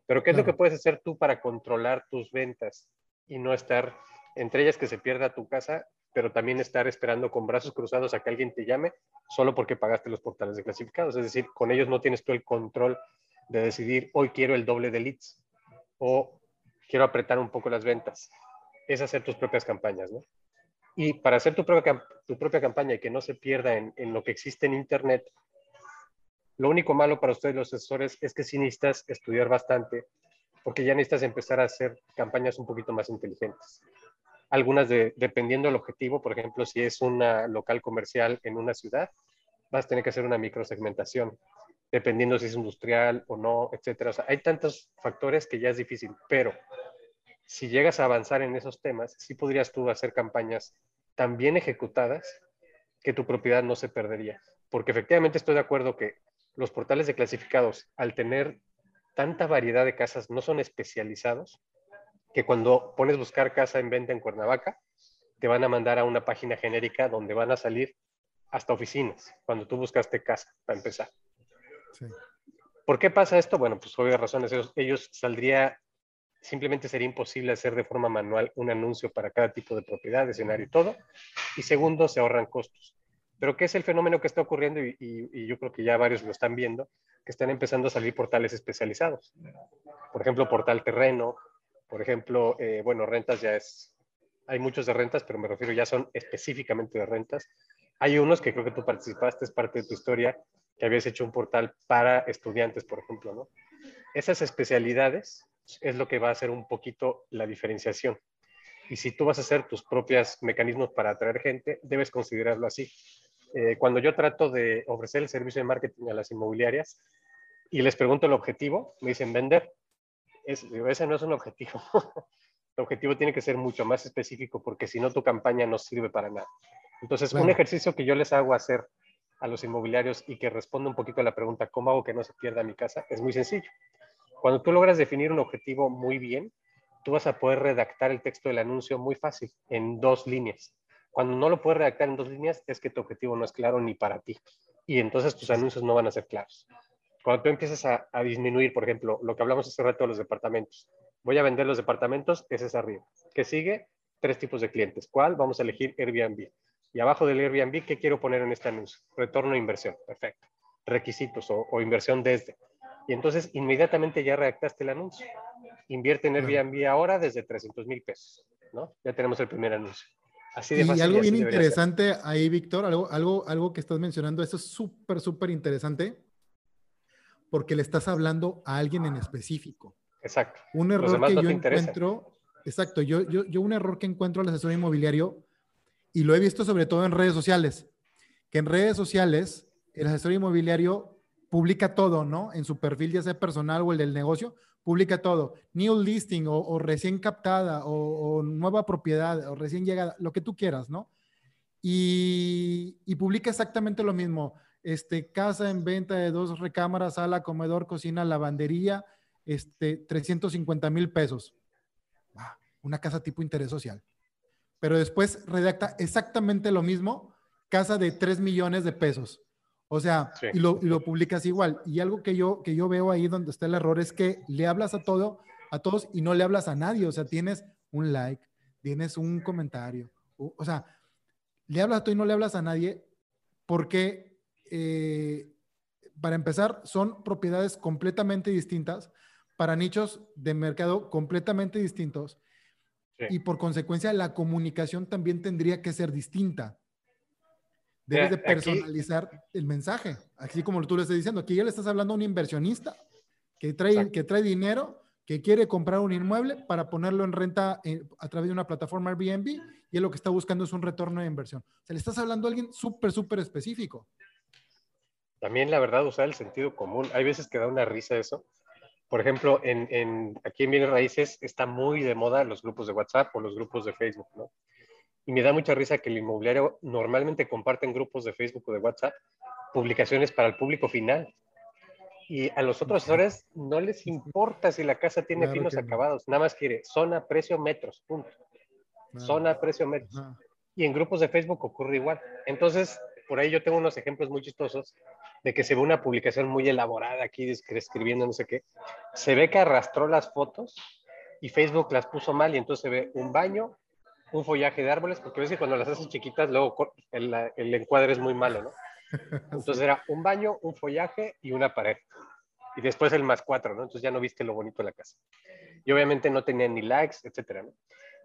Pero ¿qué es lo que puedes hacer tú para controlar tus ventas y no estar entre ellas que se pierda tu casa pero también estar esperando con brazos cruzados a que alguien te llame solo porque pagaste los portales de clasificados. Es decir, con ellos no tienes tú el control de decidir hoy quiero el doble de leads o quiero apretar un poco las ventas. Es hacer tus propias campañas, ¿no? Y para hacer tu propia, tu propia campaña y que no se pierda en, en lo que existe en Internet, lo único malo para ustedes los asesores es que sí necesitas estudiar bastante porque ya necesitas empezar a hacer campañas un poquito más inteligentes algunas de, dependiendo del objetivo, por ejemplo, si es una local comercial en una ciudad, vas a tener que hacer una microsegmentación, dependiendo si es industrial o no, etcétera. Hay tantos factores que ya es difícil, pero si llegas a avanzar en esos temas, sí podrías tú hacer campañas tan bien ejecutadas que tu propiedad no se perdería. Porque efectivamente estoy de acuerdo que los portales de clasificados, al tener tanta variedad de casas, no son especializados, que cuando pones buscar casa en venta en Cuernavaca, te van a mandar a una página genérica donde van a salir hasta oficinas, cuando tú buscaste casa, para empezar. Sí. ¿Por qué pasa esto? Bueno, pues obvias razones. Ellos, ellos saldría, simplemente sería imposible hacer de forma manual un anuncio para cada tipo de propiedad, escenario y todo. Y segundo, se ahorran costos. Pero ¿qué es el fenómeno que está ocurriendo? Y, y, y, yo creo que ya varios lo están viendo, que están empezando a salir portales especializados. Por ejemplo, Portal Terreno, por ejemplo, eh, bueno, rentas ya es, hay muchos de rentas, pero me refiero ya son específicamente de rentas. Hay unos que creo que tú participaste, es parte de tu historia, que habías hecho un portal para estudiantes, por ejemplo, ¿no? Esas especialidades es lo que va a hacer un poquito la diferenciación. Y si tú vas a hacer tus propios mecanismos para atraer gente, debes considerarlo así. Eh, cuando yo trato de ofrecer el servicio de marketing a las inmobiliarias y les pregunto el objetivo, me dicen vender. Es, ese no es un objetivo. el objetivo tiene que ser mucho más específico porque si no tu campaña no sirve para nada. Entonces, un ejercicio que yo les hago hacer a los inmobiliarios y que responde un poquito a la pregunta, ¿cómo hago que no se pierda mi casa? Es muy sencillo. Cuando tú logras definir un objetivo muy bien, tú vas a poder redactar el texto del anuncio muy fácil, en dos líneas. Cuando no lo puedes redactar en dos líneas, es que tu objetivo no es claro ni para ti. Y entonces tus anuncios no van a ser claros. Cuando tú empiezas a, a disminuir, por ejemplo, lo que hablamos hace rato de los departamentos. Voy a vender los departamentos, ese es arriba. ¿Qué sigue? Tres tipos de clientes. ¿Cuál? Vamos a elegir Airbnb. Y abajo del Airbnb, ¿qué quiero poner en este anuncio? Retorno a inversión. Perfecto. Requisitos o, o inversión desde. Y entonces inmediatamente ya redactaste el anuncio. Invierte en Airbnb ahora desde 300 mil pesos. ¿no? Ya tenemos el primer anuncio. Así de y algo bien interesante ahí, Víctor, algo, algo, algo que estás mencionando, eso es súper, súper interesante, porque le estás hablando a alguien en específico. Exacto. Un error que yo encuentro, exacto, yo, yo, yo un error que encuentro al asesor inmobiliario, y lo he visto sobre todo en redes sociales, que en redes sociales el asesor inmobiliario publica todo, ¿no? En su perfil, ya sea personal o el del negocio, publica todo. New listing o, recién captada o, nueva propiedad o recién llegada, lo que tú quieras, ¿no? Y, publica exactamente lo mismo. Este, casa en venta de dos recámaras, sala, comedor, cocina, lavandería, este, 350 mil pesos. una casa tipo interés social. Pero después redacta exactamente lo mismo, casa de 3 millones de pesos. O sea, y, lo, y, lo, publicas igual. Y algo que yo, que yo veo ahí donde está el error es que le hablas a todo, a todos y no le hablas a nadie. O sea, tienes un like, tienes un comentario. O, sea, le hablas a todo y no le hablas a nadie porque, eh, para empezar, son propiedades completamente distintas para nichos de mercado completamente distintos. Y por consecuencia, la comunicación también tendría que ser distinta. Debes de personalizar el mensaje, así como tú le estás diciendo. Aquí ya le estás hablando a un inversionista que trae, que trae dinero, que quiere comprar un inmueble para ponerlo en renta eh, a través de una plataforma Airbnb y él lo que está buscando es un retorno de inversión. O sea, le estás hablando a alguien súper, súper específico. También la verdad, usar el sentido común. Hay veces que da una risa eso. Por ejemplo, en, en, aquí en Bienes Raíces está muy de moda los grupos de WhatsApp o los grupos de Facebook, ¿no? Y me da mucha risa que el inmobiliario normalmente comparte en grupos de Facebook o de WhatsApp publicaciones para el público final. Y a los otros asesores no les importa si la casa tiene finos acabados, nada más quiere zona, precio, metros, punto. Zona, precio, metros. Y en grupos de Facebook ocurre igual. Entonces, por ahí yo tengo unos ejemplos muy chistosos de que se ve una publicación muy elaborada aquí escribiendo no sé qué. Se ve que arrastró las fotos y Facebook las puso mal y entonces se ve un baño, un follaje de árboles, porque ves que cuando las haces chiquitas, luego el, el encuadre es muy malo, ¿no? Entonces era un baño, un follaje y una pared. Y después el más cuatro, ¿no? Entonces ya no viste lo bonito de la casa. Y obviamente no tenía ni likes, etcétera, ¿no?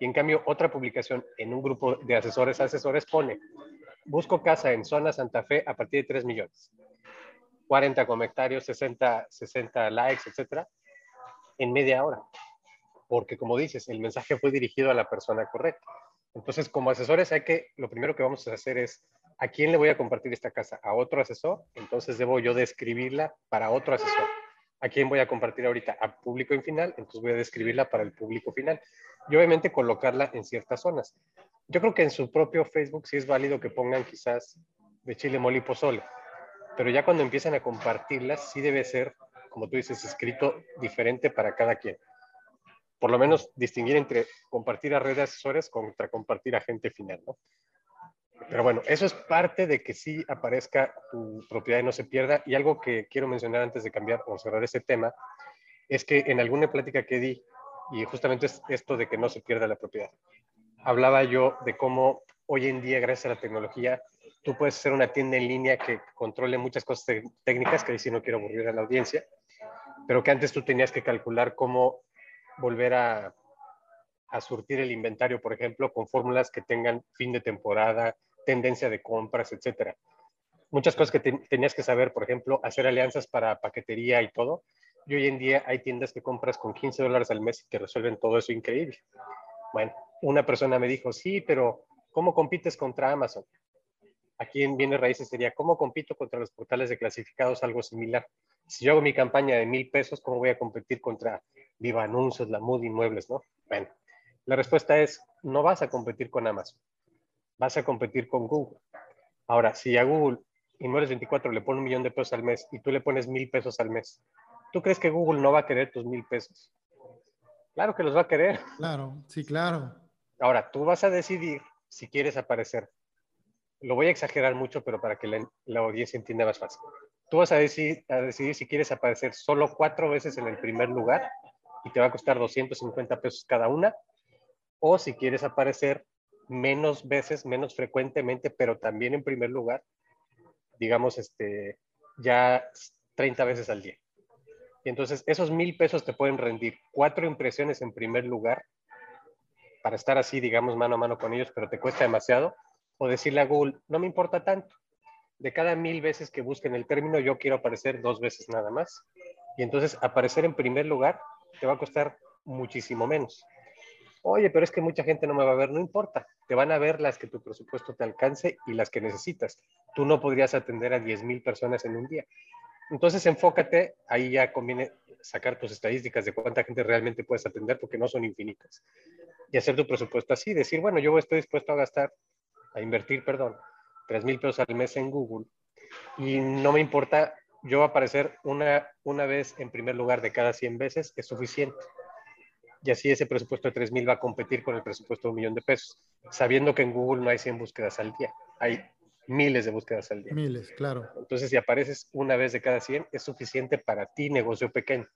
Y en cambio, otra publicación en un grupo de asesores asesores pone, busco casa en zona Santa Fe a partir de 3 millones. 40 comentarios, 60, 60 likes, etcétera, en media hora porque como dices, el mensaje fue dirigido a la persona correcta. Entonces, como asesores, hay que, lo primero que vamos a hacer es, ¿a quién le voy a compartir esta casa? ¿A otro asesor? Entonces debo yo describirla para otro asesor. ¿A quién voy a compartir ahorita? ¿A público final? Entonces voy a describirla para el público final. Y obviamente colocarla en ciertas zonas. Yo creo que en su propio Facebook sí es válido que pongan quizás de chile, mole y pozole. Pero ya cuando empiezan a compartirlas, sí debe ser, como tú dices, escrito diferente para cada quien por lo menos distinguir entre compartir a redes de asesores contra compartir a gente final, ¿no? Pero bueno, eso es parte de que sí aparezca tu propiedad y no se pierda. Y algo que quiero mencionar antes de cambiar o cerrar ese tema, es que en alguna plática que di, y justamente es esto de que no se pierda la propiedad, hablaba yo de cómo hoy en día, gracias a la tecnología, tú puedes hacer una tienda en línea que controle muchas cosas técnicas, que ahí sí no quiero aburrir a la audiencia, pero que antes tú tenías que calcular cómo volver a, surtir el inventario, por ejemplo, con fórmulas que tengan fin de temporada, tendencia de compras, etcétera. Muchas cosas que tenías que saber, por ejemplo, hacer alianzas para paquetería y todo. Y hoy en día hay tiendas que compras con 15 dólares al mes y que resuelven todo eso increíble. Bueno, una persona me dijo, sí, pero ¿cómo compites contra Amazon? aquí en bienes raíces sería, ¿cómo compito contra los portales de clasificados? Algo similar. Si yo hago mi campaña de mil pesos, ¿cómo voy a competir contra Viva Anuncios, La Mood, Inmuebles, no? Bueno, la respuesta es, no vas a competir con Amazon, vas a competir con Google. Ahora, si a Google Inmuebles 24 le pone un millón de pesos al mes y tú le pones mil pesos al mes, ¿tú crees que Google no va a querer tus mil pesos? Claro que los va a querer. Claro, sí, claro. Ahora, tú vas a decidir si quieres aparecer. Lo voy a exagerar mucho, pero para que la, la audiencia entienda más fácil. Tú vas a decidir, a decidir si quieres aparecer solo cuatro veces en el primer lugar y te va a costar 250 pesos cada una, o si quieres aparecer menos veces, menos frecuentemente, pero también en primer lugar, digamos, este, ya 30 veces al día. Y entonces esos mil pesos te pueden rendir cuatro impresiones en primer lugar para estar así, digamos, mano a mano con ellos, pero te cuesta demasiado. O decirle a Google, no me importa tanto. De cada mil veces que busquen el término, yo quiero aparecer dos veces nada más. Y entonces aparecer en primer lugar te va a costar muchísimo menos. Oye, pero es que mucha gente no me va a ver, no importa. Te van a ver las que tu presupuesto te alcance y las que necesitas. Tú no podrías atender a 10 mil personas en un día. Entonces enfócate, ahí ya conviene sacar tus estadísticas de cuánta gente realmente puedes atender porque no son infinitas. Y hacer tu presupuesto así, decir, bueno, yo estoy dispuesto a gastar, a invertir, perdón, 3 mil pesos al mes en Google y no me importa, yo aparecer una, una vez en primer lugar de cada 100 veces es suficiente y así ese presupuesto de 3 mil va a competir con el presupuesto de un millón de pesos, sabiendo que en Google no hay 100 búsquedas al día, hay miles de búsquedas al día. Miles, claro. Entonces, si apareces una vez de cada 100, es suficiente para ti, negocio pequeño.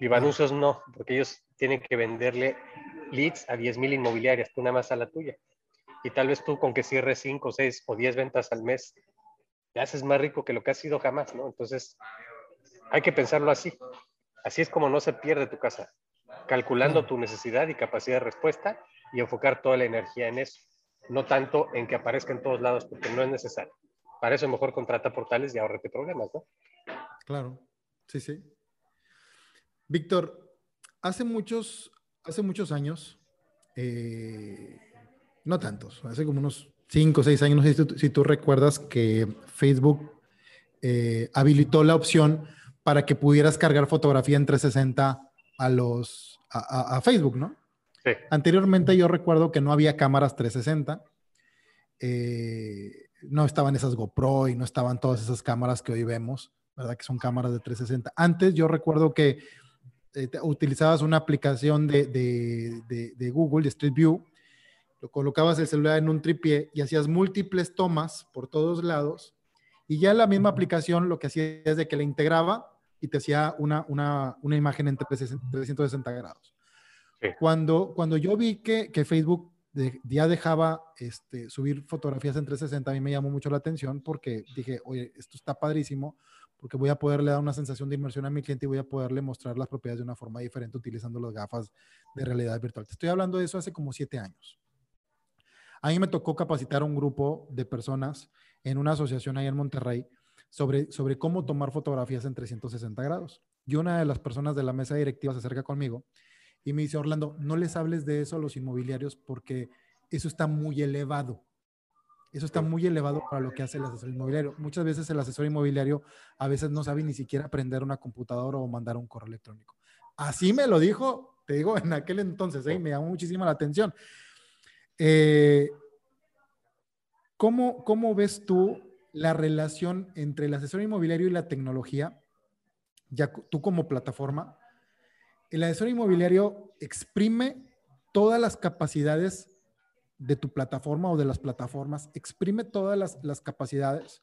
Vivanuncios no, porque ellos tienen que venderle leads a 10 mil inmobiliarias, tú nada más a la tuya. Y tal vez tú con que cierres 5, 6 o 10 ventas al mes, te haces más rico que lo que has sido jamás, ¿no? Entonces, hay que pensarlo así. Así es como no se pierde tu casa calculando tu necesidad y capacidad de respuesta y enfocar toda la energía en eso, no tanto en que aparezca en todos lados, porque no es necesario. Para eso mejor contrata portales y ahorrete problemas, ¿no? Claro, sí, sí. Víctor, hace muchos, hace muchos años, eh, no tantos, hace como unos 5 o 6 años, no sé si tú, si tú recuerdas que Facebook eh, habilitó la opción para que pudieras cargar fotografía en 360 a los a, Facebook, ¿no? Sí. Anteriormente yo recuerdo que no había cámaras 360, eh, no estaban esas GoPro y no estaban todas esas cámaras que hoy vemos, ¿verdad? Que son cámaras de 360. Antes yo recuerdo que eh, utilizabas una aplicación de, de, de, de, Google, de Street View, lo colocabas el celular en un tripié y hacías múltiples tomas por todos lados y ya la misma aplicación lo que hacía es de que la integraba y te hacía una, una, una imagen en 360 grados. Sí. Cuando, cuando yo vi que, que Facebook de, ya dejaba este, subir fotografías en 360, a mí me llamó mucho la atención porque dije, oye, esto está padrísimo, porque voy a poderle dar una sensación de inmersión a mi cliente y voy a poderle mostrar las propiedades de una forma diferente utilizando las gafas de realidad virtual. Te estoy hablando de eso hace como siete años. A mí me tocó capacitar a un grupo de personas en una asociación ahí en Monterrey sobre, sobre cómo tomar fotografías en 360 grados. Y una de las personas de la mesa directiva se acerca conmigo y me dice, Orlando, no les hables de eso a los inmobiliarios porque eso está muy elevado. Eso está muy elevado para lo que hace el asesor inmobiliario. Muchas veces el asesor inmobiliario a veces no sabe ni siquiera aprender una computadora o mandar un correo electrónico. Así me lo dijo, te digo, en aquel entonces, ¿eh? me llamó muchísimo la atención. Eh, ¿cómo, ¿Cómo ves tú la relación entre el asesor inmobiliario y la tecnología, ya tú como plataforma, el asesor inmobiliario exprime todas las capacidades de tu plataforma o de las plataformas, exprime todas las, las capacidades.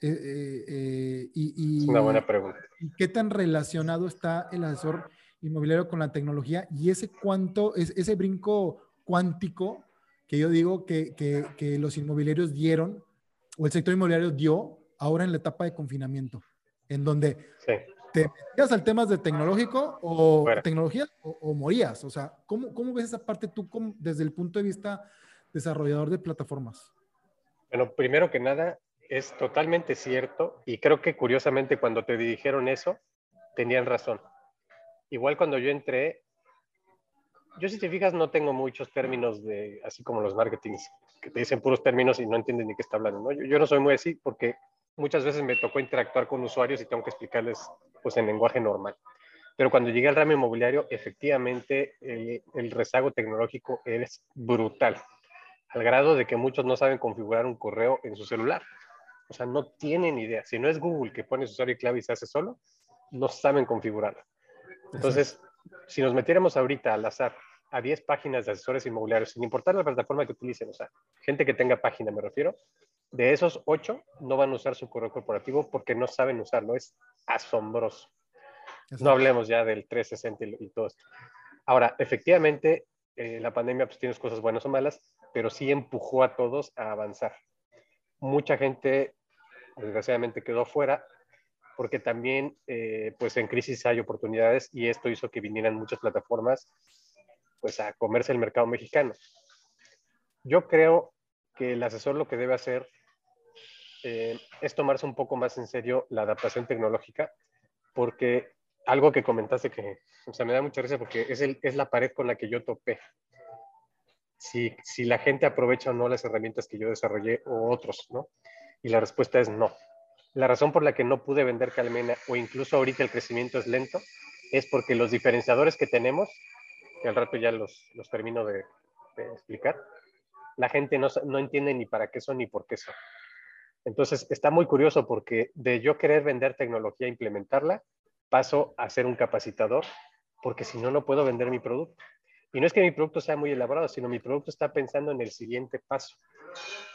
Eh, eh, eh, y, una buena pregunta. ¿Y qué tan relacionado está el asesor inmobiliario con la tecnología? Y ese cuánto, es, ese brinco cuántico que yo digo que, que, que los inmobiliarios dieron o el sector inmobiliario dio ahora en la etapa de confinamiento, en donde sí. te metías al temas de tecnológico o bueno. tecnología o, o, morías. O sea, ¿cómo, ¿cómo, ves esa parte tú como, desde el punto de vista desarrollador de plataformas? Bueno, primero que nada, es totalmente cierto y creo que curiosamente cuando te dijeron eso, tenían razón. Igual cuando yo entré, yo si te fijas no tengo muchos términos de, así como los marketings, que te dicen puros términos y no entienden ni qué está hablando, yo no soy muy así porque muchas veces me tocó interactuar con usuarios y tengo que explicarles pues en lenguaje normal. Pero cuando llegué al ramo inmobiliario, efectivamente el, el rezago tecnológico es brutal, al grado de que muchos no saben configurar un correo en su celular. O sea, no tienen idea. Si no es Google que pone su usuario y clave y se hace solo, no saben configurarlo. Entonces, si nos metiéramos ahorita al azar a 10 páginas de asesores inmobiliarios, sin importar la plataforma que utilicen, o sea, gente que tenga página, me refiero, de esos 8 no van a usar su correo corporativo porque no saben usarlo. Es asombroso. No hablemos ya del 360 y, y todo esto. Ahora, efectivamente, eh, la pandemia pues tiene cosas buenas o malas, pero sí empujó a todos a avanzar. Mucha gente, desgraciadamente, quedó fuera porque también, eh, pues en crisis hay oportunidades y esto hizo que vinieran muchas plataformas, pues a comerse el mercado mexicano. Yo creo que el asesor lo que debe hacer eh, es tomarse un poco más en serio la adaptación tecnológica, porque algo que comentaste que, o sea, me da mucha risa porque es, el, es la pared con la que yo topé. Si, si la gente aprovecha o no las herramientas que yo desarrollé o otros, ¿no? Y la respuesta es no. La razón por la que no pude vender Calmena o incluso ahorita el crecimiento es lento es porque los diferenciadores que tenemos, que al rato ya los, los termino de, explicar, la gente no, no entiende ni para qué son ni por qué son. Entonces, está muy curioso porque de yo querer vender tecnología e implementarla, paso a ser un capacitador, porque si no, no puedo vender mi producto. Y no es que mi producto sea muy elaborado, sino mi producto está pensando en el siguiente paso.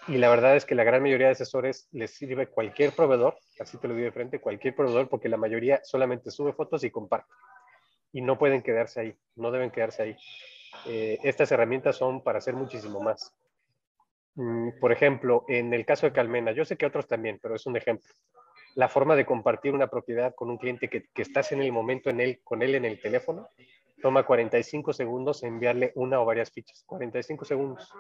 Y la verdad es que la gran mayoría de asesores les sirve cualquier proveedor, así te lo digo de frente, cualquier proveedor, porque la mayoría solamente sube fotos y comparte. Y no pueden quedarse ahí, no deben quedarse ahí. Eh, estas herramientas son para hacer muchísimo más. Mm, por ejemplo, en el caso de Calmena, yo sé que otros también, pero es un ejemplo. La forma de compartir una propiedad con un cliente que, estás en el momento en él, con él en el teléfono, toma 45 segundos enviarle una o varias fichas. 45 segundos.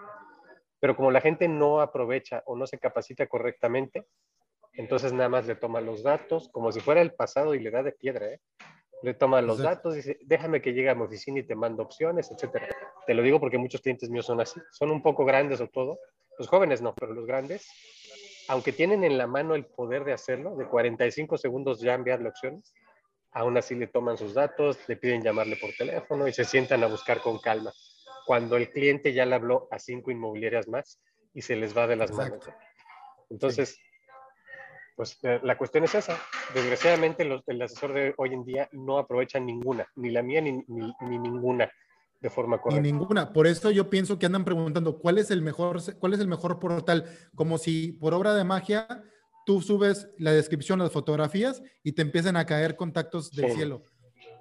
Pero como la gente no aprovecha o no se capacita correctamente, entonces nada más le toma los datos, como si fuera el pasado y le da de piedra, ¿eh? Le toma los datos y dice, déjame que llegue a mi oficina y te mando opciones, etcétera. Te lo digo porque muchos clientes míos son así. Son un poco grandes o todo. Los jóvenes no, pero los grandes, aunque tienen en la mano el poder de hacerlo, de 45 segundos ya enviarle opciones, aún así le toman sus datos, le piden llamarle por teléfono y se sientan a buscar con calma. Cuando el cliente ya le habló a cinco inmobiliarias más y se les va de las manos. Entonces, sí. pues eh, la cuestión es esa. Desgraciadamente, los, el asesor de hoy en día no aprovecha ninguna, ni la mía ni, ni, ni ninguna de forma correcta. Ni ninguna. Por eso yo pienso que andan preguntando cuál es el mejor, cuál es el mejor portal, como si por obra de magia tú subes la descripción, las fotografías y te empiezan a caer contactos del sí. cielo.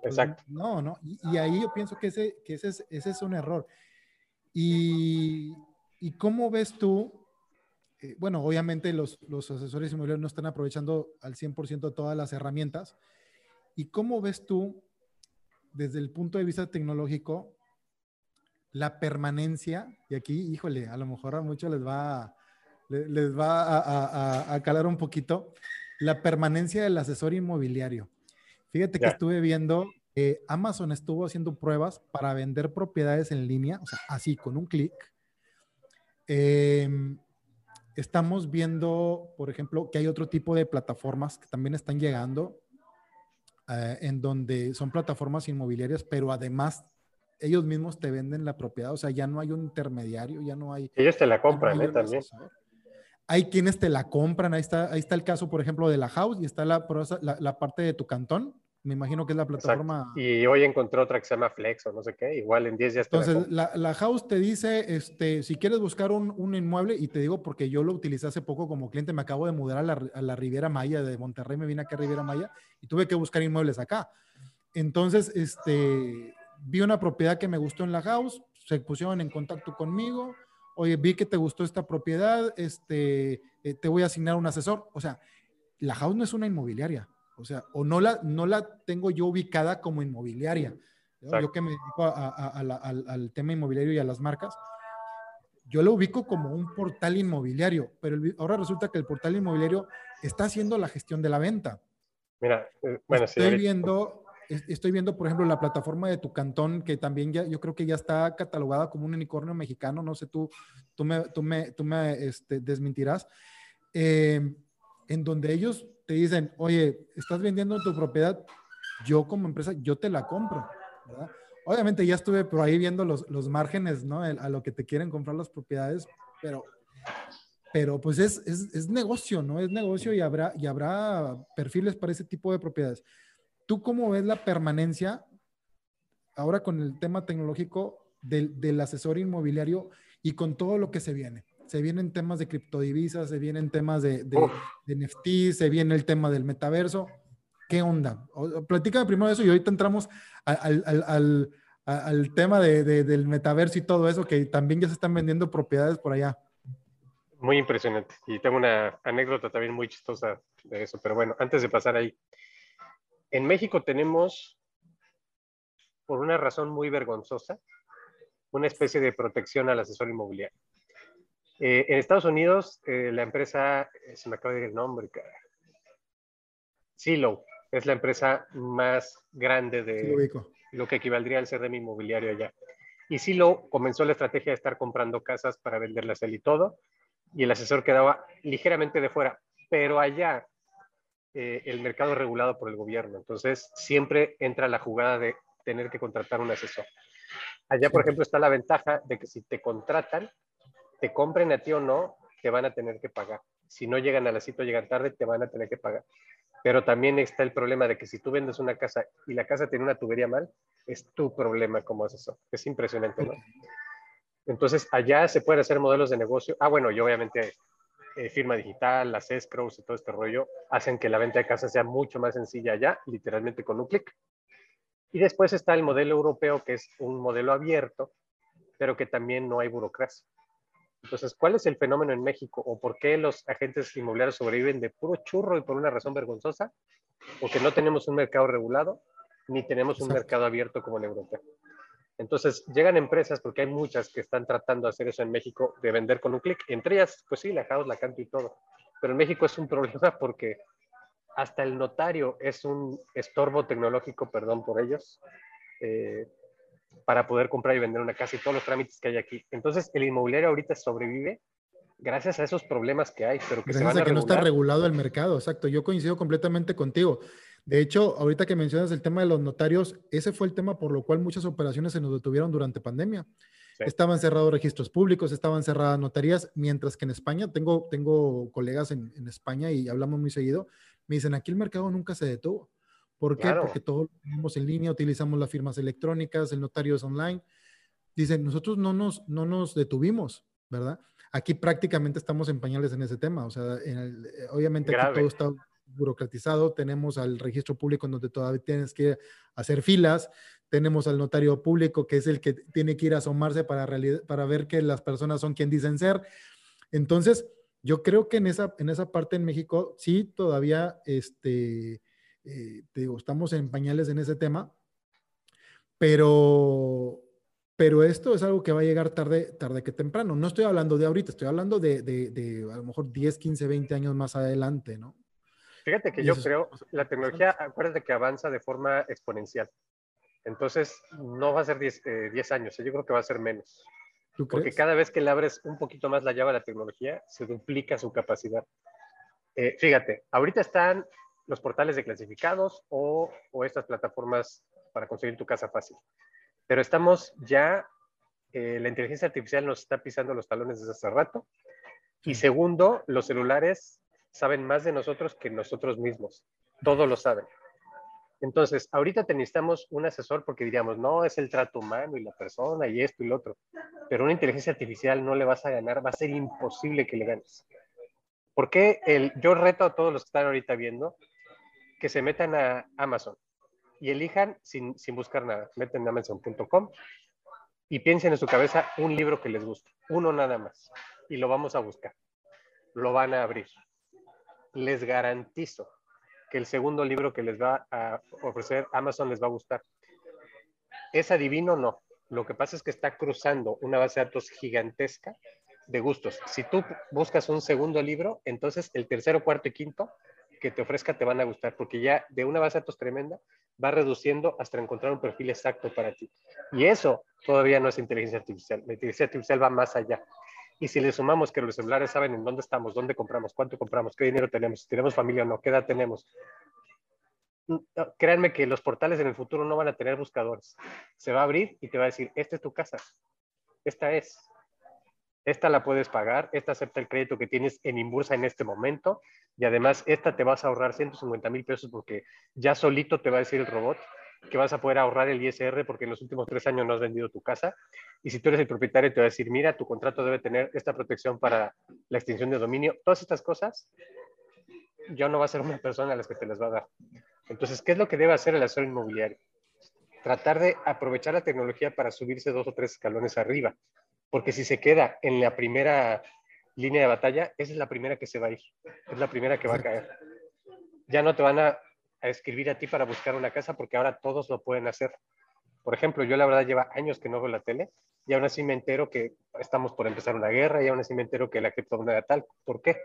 Exacto. No, no. Y, y, ahí yo pienso que ese, que ese, es, ese es un error. Y, y cómo ves tú, eh, bueno, obviamente los, los asesores inmobiliarios no están aprovechando al 100% todas las herramientas. ¿Y cómo ves tú, desde el punto de vista tecnológico, la permanencia? Y aquí, híjole, a lo mejor a muchos les va a, les va a, a, a, calar un poquito, la permanencia del asesor inmobiliario. Fíjate que estuve viendo, eh, Amazon estuvo haciendo pruebas para vender propiedades en línea, o sea, así con un clic. Eh, estamos viendo, por ejemplo, que hay otro tipo de plataformas que también están llegando, eh, en donde son plataformas inmobiliarias, pero además ellos mismos te venden la propiedad, o sea, ya no hay un intermediario, ya no hay... Ellos te la compran, no ¿eh? También. Asesor hay quienes te la compran, ahí está, ahí está el caso, por ejemplo, de la House y está la, la, la parte de tu cantón, me imagino que es la plataforma. Exacto. Y hoy encontré otra que se llama Flex o no sé qué, igual en 10 días. Entonces, la, la, House te dice, este, si quieres buscar un, un, inmueble, y te digo porque yo lo utilicé hace poco como cliente, me acabo de mudar a la, a la Riviera Maya de Monterrey, me vine aquí a Riviera Maya y tuve que buscar inmuebles acá. Entonces, este, vi una propiedad que me gustó en la House, se pusieron en contacto conmigo, oye, vi que te gustó esta propiedad, este, eh, te voy a asignar un asesor. O sea, la house no es una inmobiliaria. O sea, o no la, no la tengo yo ubicada como inmobiliaria. Yo que me dedico a, a, a la, al, al, tema inmobiliario y a las marcas, yo lo ubico como un portal inmobiliario, pero el, ahora resulta que el portal inmobiliario está haciendo la gestión de la venta. Mira, eh, bueno, estoy sí, viendo, estoy viendo, por ejemplo, la plataforma de tu cantón, que también ya, yo creo que ya está catalogada como un unicornio mexicano, no sé, tú, tú me, tú me, tú me este, desmentirás, eh, en donde ellos te dicen, oye, estás vendiendo tu propiedad, yo como empresa, yo te la compro, ¿verdad? Obviamente ya estuve por ahí viendo los, los márgenes, ¿no? a lo que te quieren comprar las propiedades, pero, pero pues es, es, es, negocio, ¿no? Es negocio y habrá, y habrá perfiles para ese tipo de propiedades. ¿Tú cómo ves la permanencia ahora con el tema tecnológico del, del asesor inmobiliario y con todo lo que se viene? Se vienen temas de criptodivisas, se vienen temas de, de, de NFT, se viene el tema del metaverso. ¿Qué onda? Platícame primero de eso y ahorita entramos al, al, al, al tema de, del metaverso y todo eso, que también ya se están vendiendo propiedades por allá. Muy impresionante. Y tengo una anécdota también muy chistosa de eso. Pero bueno, antes de pasar ahí, en México tenemos, por una razón muy vergonzosa, una especie de protección al asesor inmobiliario. Eh, en Estados Unidos, eh, la empresa, eh, se me acaba de ir el nombre, cara. Silo, es la empresa más grande de lo que equivaldría al CRM inmobiliario allá. Y Silo comenzó la estrategia de estar comprando casas para venderlas él y todo, y el asesor quedaba ligeramente de fuera, pero allá eh, el mercado regulado por el gobierno, entonces siempre entra la jugada de tener que contratar un asesor. Allá, por ejemplo, está la ventaja de que si te contratan, te compren a ti o no, te van a tener que pagar. Si no llegan a la cita o llegan tarde, te van a tener que pagar. Pero también está el problema de que si tú vendes una casa y la casa tiene una tubería mal, es tu problema como asesor. Es impresionante, ¿no? Entonces, allá se pueden hacer modelos de negocio. Ah, bueno, y obviamente eh, firma digital, las escrows y todo este rollo hacen que la venta de casa sea mucho más sencilla allá, literalmente con un clic. Y después está el modelo europeo, que es un modelo abierto, pero que también no hay burocracia. Entonces, ¿cuál es el fenómeno en México o por qué los agentes inmobiliarios sobreviven de puro churro y por una razón vergonzosa? Porque no tenemos un mercado regulado ni tenemos un mercado abierto como el europeo. Entonces, llegan empresas, porque hay muchas que están tratando de hacer eso en México, de vender con un clic. Entre ellas, pues sí, la House, la Canto y todo. Pero en México es un problema porque hasta el notario es un estorbo tecnológico, perdón por ellos, eh, para poder comprar y vender una casa y todos los trámites que hay aquí. Entonces, el inmobiliario ahorita sobrevive gracias a esos problemas que hay, pero que gracias se van a, que no está regulado el mercado, exacto. Yo coincido completamente contigo. De hecho, ahorita que mencionas el tema de los notarios, ese fue el tema por lo cual muchas operaciones se nos detuvieron durante pandemia. Sí. Estaban cerrados registros públicos, estaban cerradas notarías, mientras que en España, tengo, tengo colegas en, en España y hablamos muy seguido, me dicen, aquí el mercado nunca se detuvo. ¿Por qué? Claro. Porque todo lo tenemos en línea, utilizamos las firmas electrónicas, el notario es online. Dicen, nosotros no nos, no nos detuvimos, ¿verdad? Aquí prácticamente estamos en pañales en ese tema. O sea, en el, obviamente Grave. aquí todo está burocratizado, tenemos al registro público donde todavía tienes que hacer filas, tenemos al notario público que es el que tiene que ir a asomarse para, para ver que las personas son quien dicen ser. Entonces, yo creo que en esa, en esa parte en México sí todavía, este, eh, te digo, estamos en pañales en ese tema, pero, pero esto es algo que va a llegar tarde, tarde que temprano. No estoy hablando de ahorita, estoy hablando de, de, de a lo mejor 10, 15, 20 años más adelante, ¿no? Fíjate que yo creo, la tecnología, acuérdate que avanza de forma exponencial. Entonces, no va a ser 10, eh, 10 años, yo creo que va a ser menos. Porque cada vez que le abres un poquito más la llave a la tecnología, se duplica su capacidad. Eh, fíjate, ahorita están los portales de clasificados o, o, estas plataformas para conseguir tu casa fácil. Pero estamos ya, eh, la inteligencia artificial nos está pisando los talones desde hace rato. Y segundo, los celulares saben más de nosotros que nosotros mismos. Todo lo saben. Entonces, ahorita te necesitamos un asesor porque diríamos, no, es el trato humano y la persona y esto y lo otro. Pero una inteligencia artificial no le vas a ganar, va a ser imposible que le ganes. ¿Por qué el, yo reto a todos los que están ahorita viendo que se metan a Amazon y elijan sin, sin buscar nada? Meten en amazon.com y piensen en su cabeza un libro que les guste, uno nada más, y lo vamos a buscar. Lo van a abrir les garantizo que el segundo libro que les va a ofrecer Amazon les va a gustar. ¿Es adivino? No. Lo que pasa es que está cruzando una base de datos gigantesca de gustos. Si tú buscas un segundo libro, entonces el tercero, cuarto y quinto que te ofrezca te van a gustar, porque ya de una base de datos tremenda va reduciendo hasta encontrar un perfil exacto para ti. Y eso todavía no es inteligencia artificial. La inteligencia artificial va más allá. Y si le sumamos que los celulares saben en dónde estamos, dónde compramos, cuánto compramos, qué dinero tenemos, si tenemos familia o no, qué edad tenemos, créanme que los portales en el futuro no van a tener buscadores. Se va a abrir y te va a decir, esta es tu casa, esta es, esta la puedes pagar, esta acepta el crédito que tienes en Inbursa en este momento y además esta te vas a ahorrar 150 mil pesos porque ya solito te va a decir el robot que vas a poder ahorrar el ISR porque en los últimos tres años no has vendido tu casa. Y si tú eres el propietario, te va a decir, mira, tu contrato debe tener esta protección para la extinción de dominio. Todas estas cosas, yo no va a ser una persona a las que te las va a dar. Entonces, ¿qué es lo que debe hacer el asesor inmobiliario? Tratar de aprovechar la tecnología para subirse dos o tres escalones arriba. Porque si se queda en la primera línea de batalla, esa es la primera que se va a ir. Es la primera que va a caer. Ya no te van a a escribir a ti para buscar una casa porque ahora todos lo pueden hacer. Por ejemplo, yo la verdad lleva años que no veo la tele y aún así me entero que estamos por empezar una guerra y aún así me entero que la criptomoneda tal. ¿Por qué?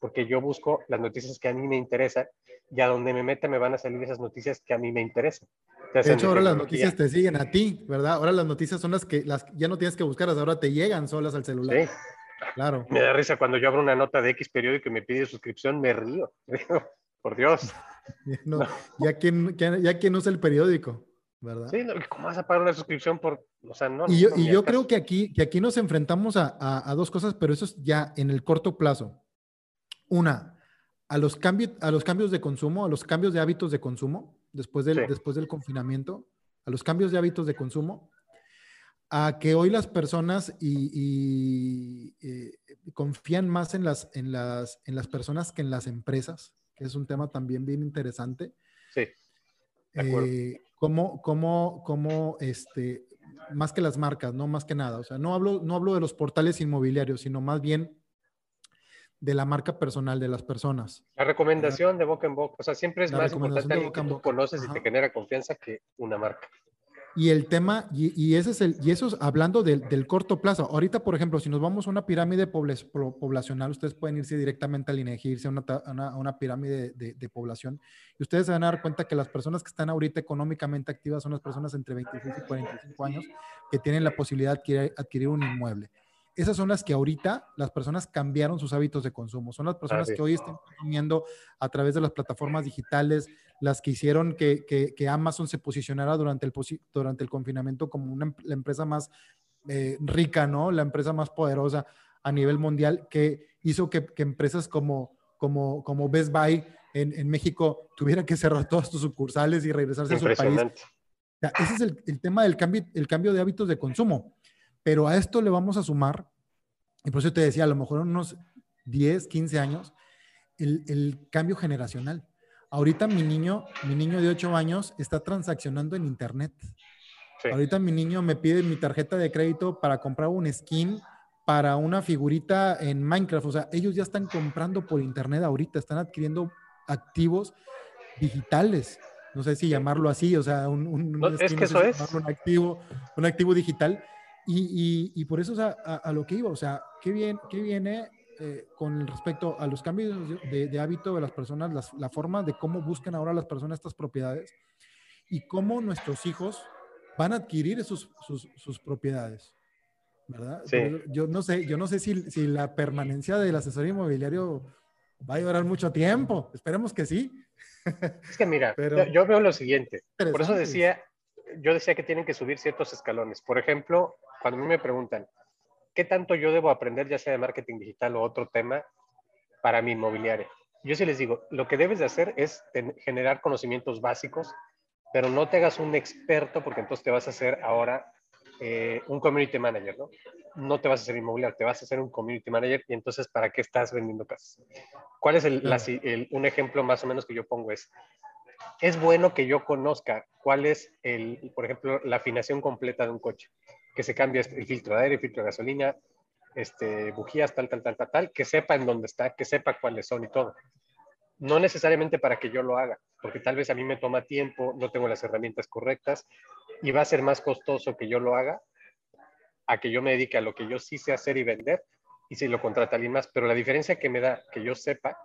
Porque yo busco las noticias que a mí me interesan y a donde me meta me van a salir esas noticias que a mí me interesan. De hecho, ahora las noticias te siguen a ti, ¿verdad? Ahora las noticias son las que las, ya no tienes que buscarlas, ahora te llegan solas al celular. Sí. Claro. Me da risa cuando yo abro una nota de X periódico y me pide suscripción, me río. Por Dios. ya, quien, ya quien usa el periódico, ¿verdad? Sí, ¿cómo vas a pagar una suscripción por, o sea, no. Y yo, y yo creo que aquí, que aquí nos enfrentamos a, a, dos cosas, pero eso es ya en el corto plazo. Una, a los, cambios, a los cambios de consumo, a los cambios de hábitos de consumo, después del, después del confinamiento, a los cambios de hábitos de consumo, a que hoy las personas y, y eh, confían más en las, en, las, en las personas que en las empresas que es un tema también bien interesante. Sí. Eh, cómo, cómo, cómo, este, más que las marcas, no más que nada. O sea, no hablo, no hablo de los portales inmobiliarios, sino más bien de la marca personal de las personas. La recomendación de boca en boca. O sea, siempre es más importante que tú conoces y te genera confianza que una marca. Y el tema, y, ese es el, y eso es hablando del, corto plazo. Ahorita, por ejemplo, si nos vamos a una pirámide poblacional, ustedes pueden irse directamente al INEGI, irse a una, una, pirámide de, población, y ustedes se van a dar cuenta que las personas que están ahorita económicamente activas son las personas entre 25 y 45 años que tienen la posibilidad de adquirir un inmueble esas son las que ahorita las personas cambiaron sus hábitos de consumo. Son las personas que hoy están consumiendo a través de las plataformas digitales, las que hicieron que, que, Amazon se posicionara durante el, durante el confinamiento como una, la empresa más eh, rica, ¿no? La empresa más poderosa a nivel mundial, que hizo que, que empresas como, como, como Best Buy en, en, México tuvieran que cerrar todas sus sucursales y regresarse a su país. ese es el, el, tema del cambio, el cambio de hábitos de consumo. Pero a esto le vamos a sumar, y por eso te decía, a lo mejor unos 10, 15 años, el, cambio generacional. Ahorita mi niño, mi niño de 8 años está transaccionando en Internet. Ahorita mi niño me pide mi tarjeta de crédito para comprar un skin para una figurita en Minecraft. O sea, ellos ya están comprando por Internet ahorita, están adquiriendo activos digitales. No sé si llamarlo así, o sea, un, es que eso es. un activo, un activo digital y, y, por eso a, lo que iba, o sea, ¿qué, bien, qué viene eh, con respecto a los cambios de, hábito de las personas, la forma de cómo buscan ahora las personas estas propiedades y cómo nuestros hijos van a adquirir sus, sus, sus propiedades? ¿Verdad? Yo no sé, yo no sé si, si la permanencia del asesor inmobiliario va a durar mucho tiempo. Esperemos que sí. Es que mira, Pero, yo veo lo siguiente. Por eso decía, yo decía que tienen que subir ciertos escalones. Por ejemplo, cuando a mí me preguntan, ¿qué tanto yo debo aprender, ya sea de marketing digital o otro tema, para mi inmobiliaria? Yo sí les digo, lo que debes de hacer es generar conocimientos básicos, pero no te hagas un experto porque entonces te vas a hacer ahora eh, un community manager, ¿no? No te vas a hacer inmobiliario, te vas a hacer un community manager y entonces ¿para qué estás vendiendo casas? ¿Cuál es el, un ejemplo más o menos que yo pongo? Es, es bueno que yo conozca cuál es, el, por ejemplo, la afinación completa de un coche que se cambie el filtro de aire, el filtro de gasolina, este, bujías, tal, tal, tal, tal, tal, que sepa en dónde está, que sepa cuáles son y todo. No necesariamente para que yo lo haga, porque tal vez a mí me toma tiempo, no tengo las herramientas correctas y va a ser más costoso que yo lo haga a que yo me dedique a lo que yo sí sé hacer y vender y si lo contrata alguien más. Pero la diferencia que me da que yo sepa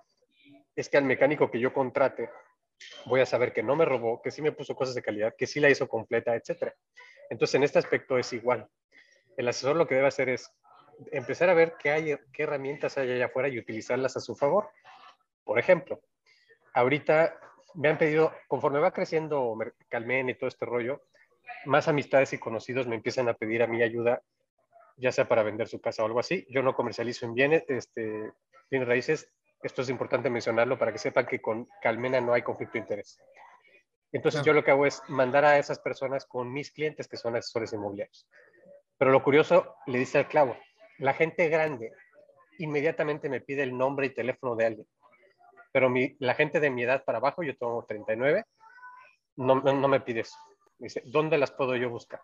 es que al mecánico que yo contrate voy a saber que no me robó, que sí me puso cosas de calidad, que sí la hizo completa, etc. Entonces, en este aspecto es igual. El asesor lo que debe hacer es empezar a ver qué, hay, qué herramientas hay allá afuera y utilizarlas a su favor. Por ejemplo, ahorita me han pedido, conforme va creciendo Calmen y todo este rollo, más amistades y conocidos me empiezan a pedir a mi ayuda, ya sea para vender su casa o algo así. Yo no comercializo en bienes, este, bienes raíces. Esto es importante mencionarlo para que sepan que con Calmena no hay conflicto de interés. Entonces yo lo que hago es mandar a esas personas con mis clientes que son asesores inmobiliarios. Pero lo curioso, le dice al clavo, la gente grande inmediatamente me pide el nombre y teléfono de alguien. Pero mi, la gente de mi edad para abajo, yo tengo 39, no, no, me pide eso. Me dice, ¿dónde las puedo yo buscar?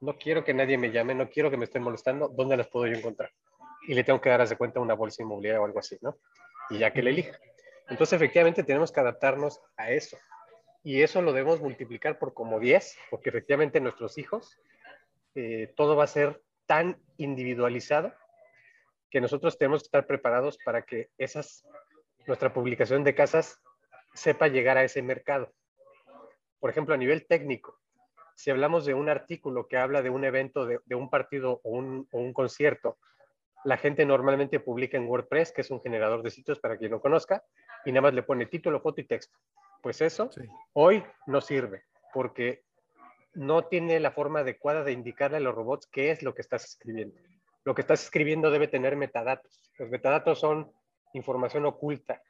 No quiero que nadie me llame, no quiero que me estén molestando, ¿dónde las puedo yo encontrar? Y le tengo que dar de cuenta una bolsa inmobiliaria o algo así, ¿no? Y ya que le elija. Entonces, efectivamente, tenemos que adaptarnos a eso. Y eso lo debemos multiplicar por como 10, porque efectivamente nuestros hijos, eh, todo va a ser tan individualizado que nosotros tenemos que estar preparados para que esas, nuestra publicación de casas sepa llegar a ese mercado. Por ejemplo, a nivel técnico, si hablamos de un artículo que habla de un evento, de, un partido o un, o un, concierto, la gente normalmente publica en WordPress, que es un generador de sitios para quien no conozca, y nada más le pone título, foto y texto. Pues eso hoy no sirve, porque no tiene la forma adecuada de indicarle a los robots qué es lo que estás escribiendo. Lo que estás escribiendo debe tener metadatos. Los metadatos son información oculta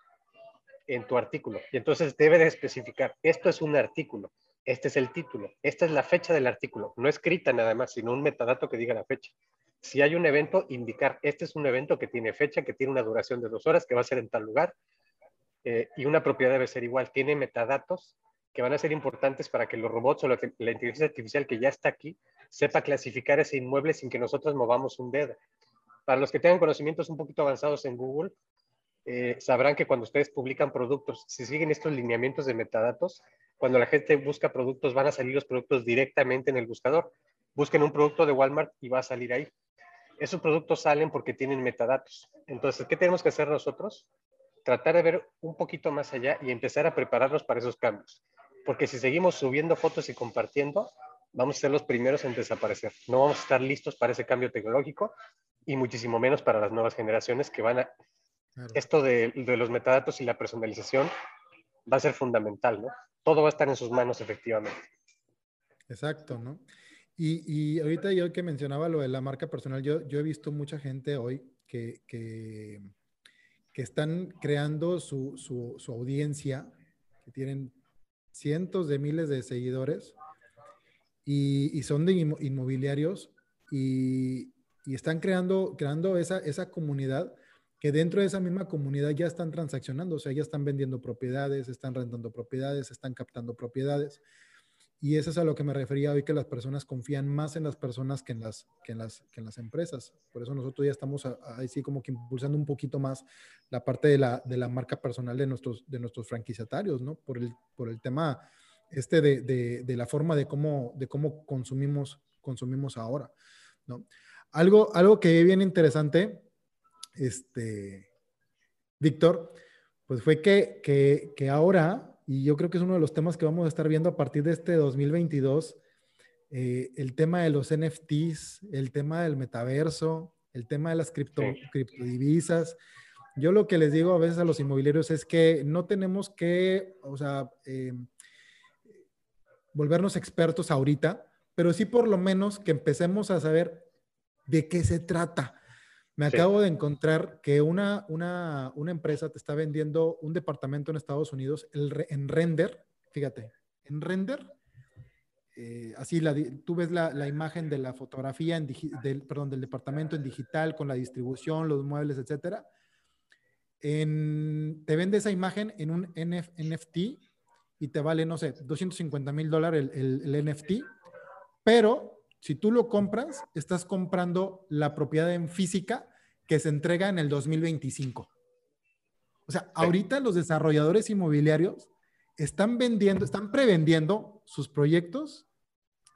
en tu artículo. Y entonces debe de especificar, esto es un artículo, este es el título, esta es la fecha del artículo, no escrita nada más, sino un metadato que diga la fecha. Si hay un evento, indicar, este es un evento que tiene fecha, que tiene una duración de dos horas, que va a ser en tal lugar, eh, y una propiedad debe ser igual, tiene metadatos que van a ser importantes para que los robots o la, inteligencia artificial que ya está aquí sepa clasificar ese inmueble sin que nosotros movamos un dedo. Para los que tengan conocimientos un poquito avanzados en Google, eh, sabrán que cuando ustedes publican productos, si siguen estos lineamientos de metadatos, cuando la gente busca productos, van a salir los productos directamente en el buscador. Busquen un producto de Walmart y va a salir ahí. Esos productos salen porque tienen metadatos. Entonces, ¿qué tenemos que hacer nosotros? Tratar de ver un poquito más allá y empezar a prepararnos para esos cambios porque si seguimos subiendo fotos y compartiendo, vamos a ser los primeros en desaparecer. No vamos a estar listos para ese cambio tecnológico y muchísimo menos para las nuevas generaciones que van a... Esto de, los metadatos y la personalización va a ser fundamental, ¿no? Todo va a estar en sus manos efectivamente. Exacto, ¿no? Y, ahorita yo que mencionaba lo de la marca personal, yo, yo he visto mucha gente hoy que, que, están creando su, su, su audiencia, que tienen cientos de miles de seguidores y, son de inmobiliarios y, están creando, creando esa, esa comunidad que dentro de esa misma comunidad ya están transaccionando, o sea, ya están vendiendo propiedades, están rentando propiedades, están captando propiedades. Y eso es a lo que me refería hoy, que las personas confían más en las personas que en las, que en las, que en las empresas. Por eso nosotros ya estamos ahí sí como que impulsando un poquito más la parte de la, de la marca personal de nuestros, de nuestros franquiciatarios, ¿no? Por el, por el tema este de, de, la forma de cómo, de cómo consumimos, consumimos ahora, ¿no? Algo, algo que bien interesante, este, Víctor, pues fue que, que ahora y yo creo que es uno de los temas que vamos a estar viendo a partir de este 2022, eh, el tema de los NFTs, el tema del metaverso, el tema de las cripto, criptodivisas. Yo lo que les digo a veces a los inmobiliarios es que no tenemos que, o sea, eh, volvernos expertos ahorita, pero sí por lo menos que empecemos a saber de qué se trata. Me acabo de encontrar que una, una, una, empresa te está vendiendo un departamento en Estados Unidos el, en render, fíjate, en render, eh, así la, tú ves la, la, imagen de la fotografía, en del, perdón, del departamento en digital con la distribución, los muebles, etcétera. En, te vende esa imagen en un NFT y te vale, no sé, 250 mil dólares el, el, el NFT, pero si tú lo compras, estás comprando la propiedad en física que se entrega en el 2025. O sea, ahorita los desarrolladores inmobiliarios están vendiendo, están prevendiendo sus proyectos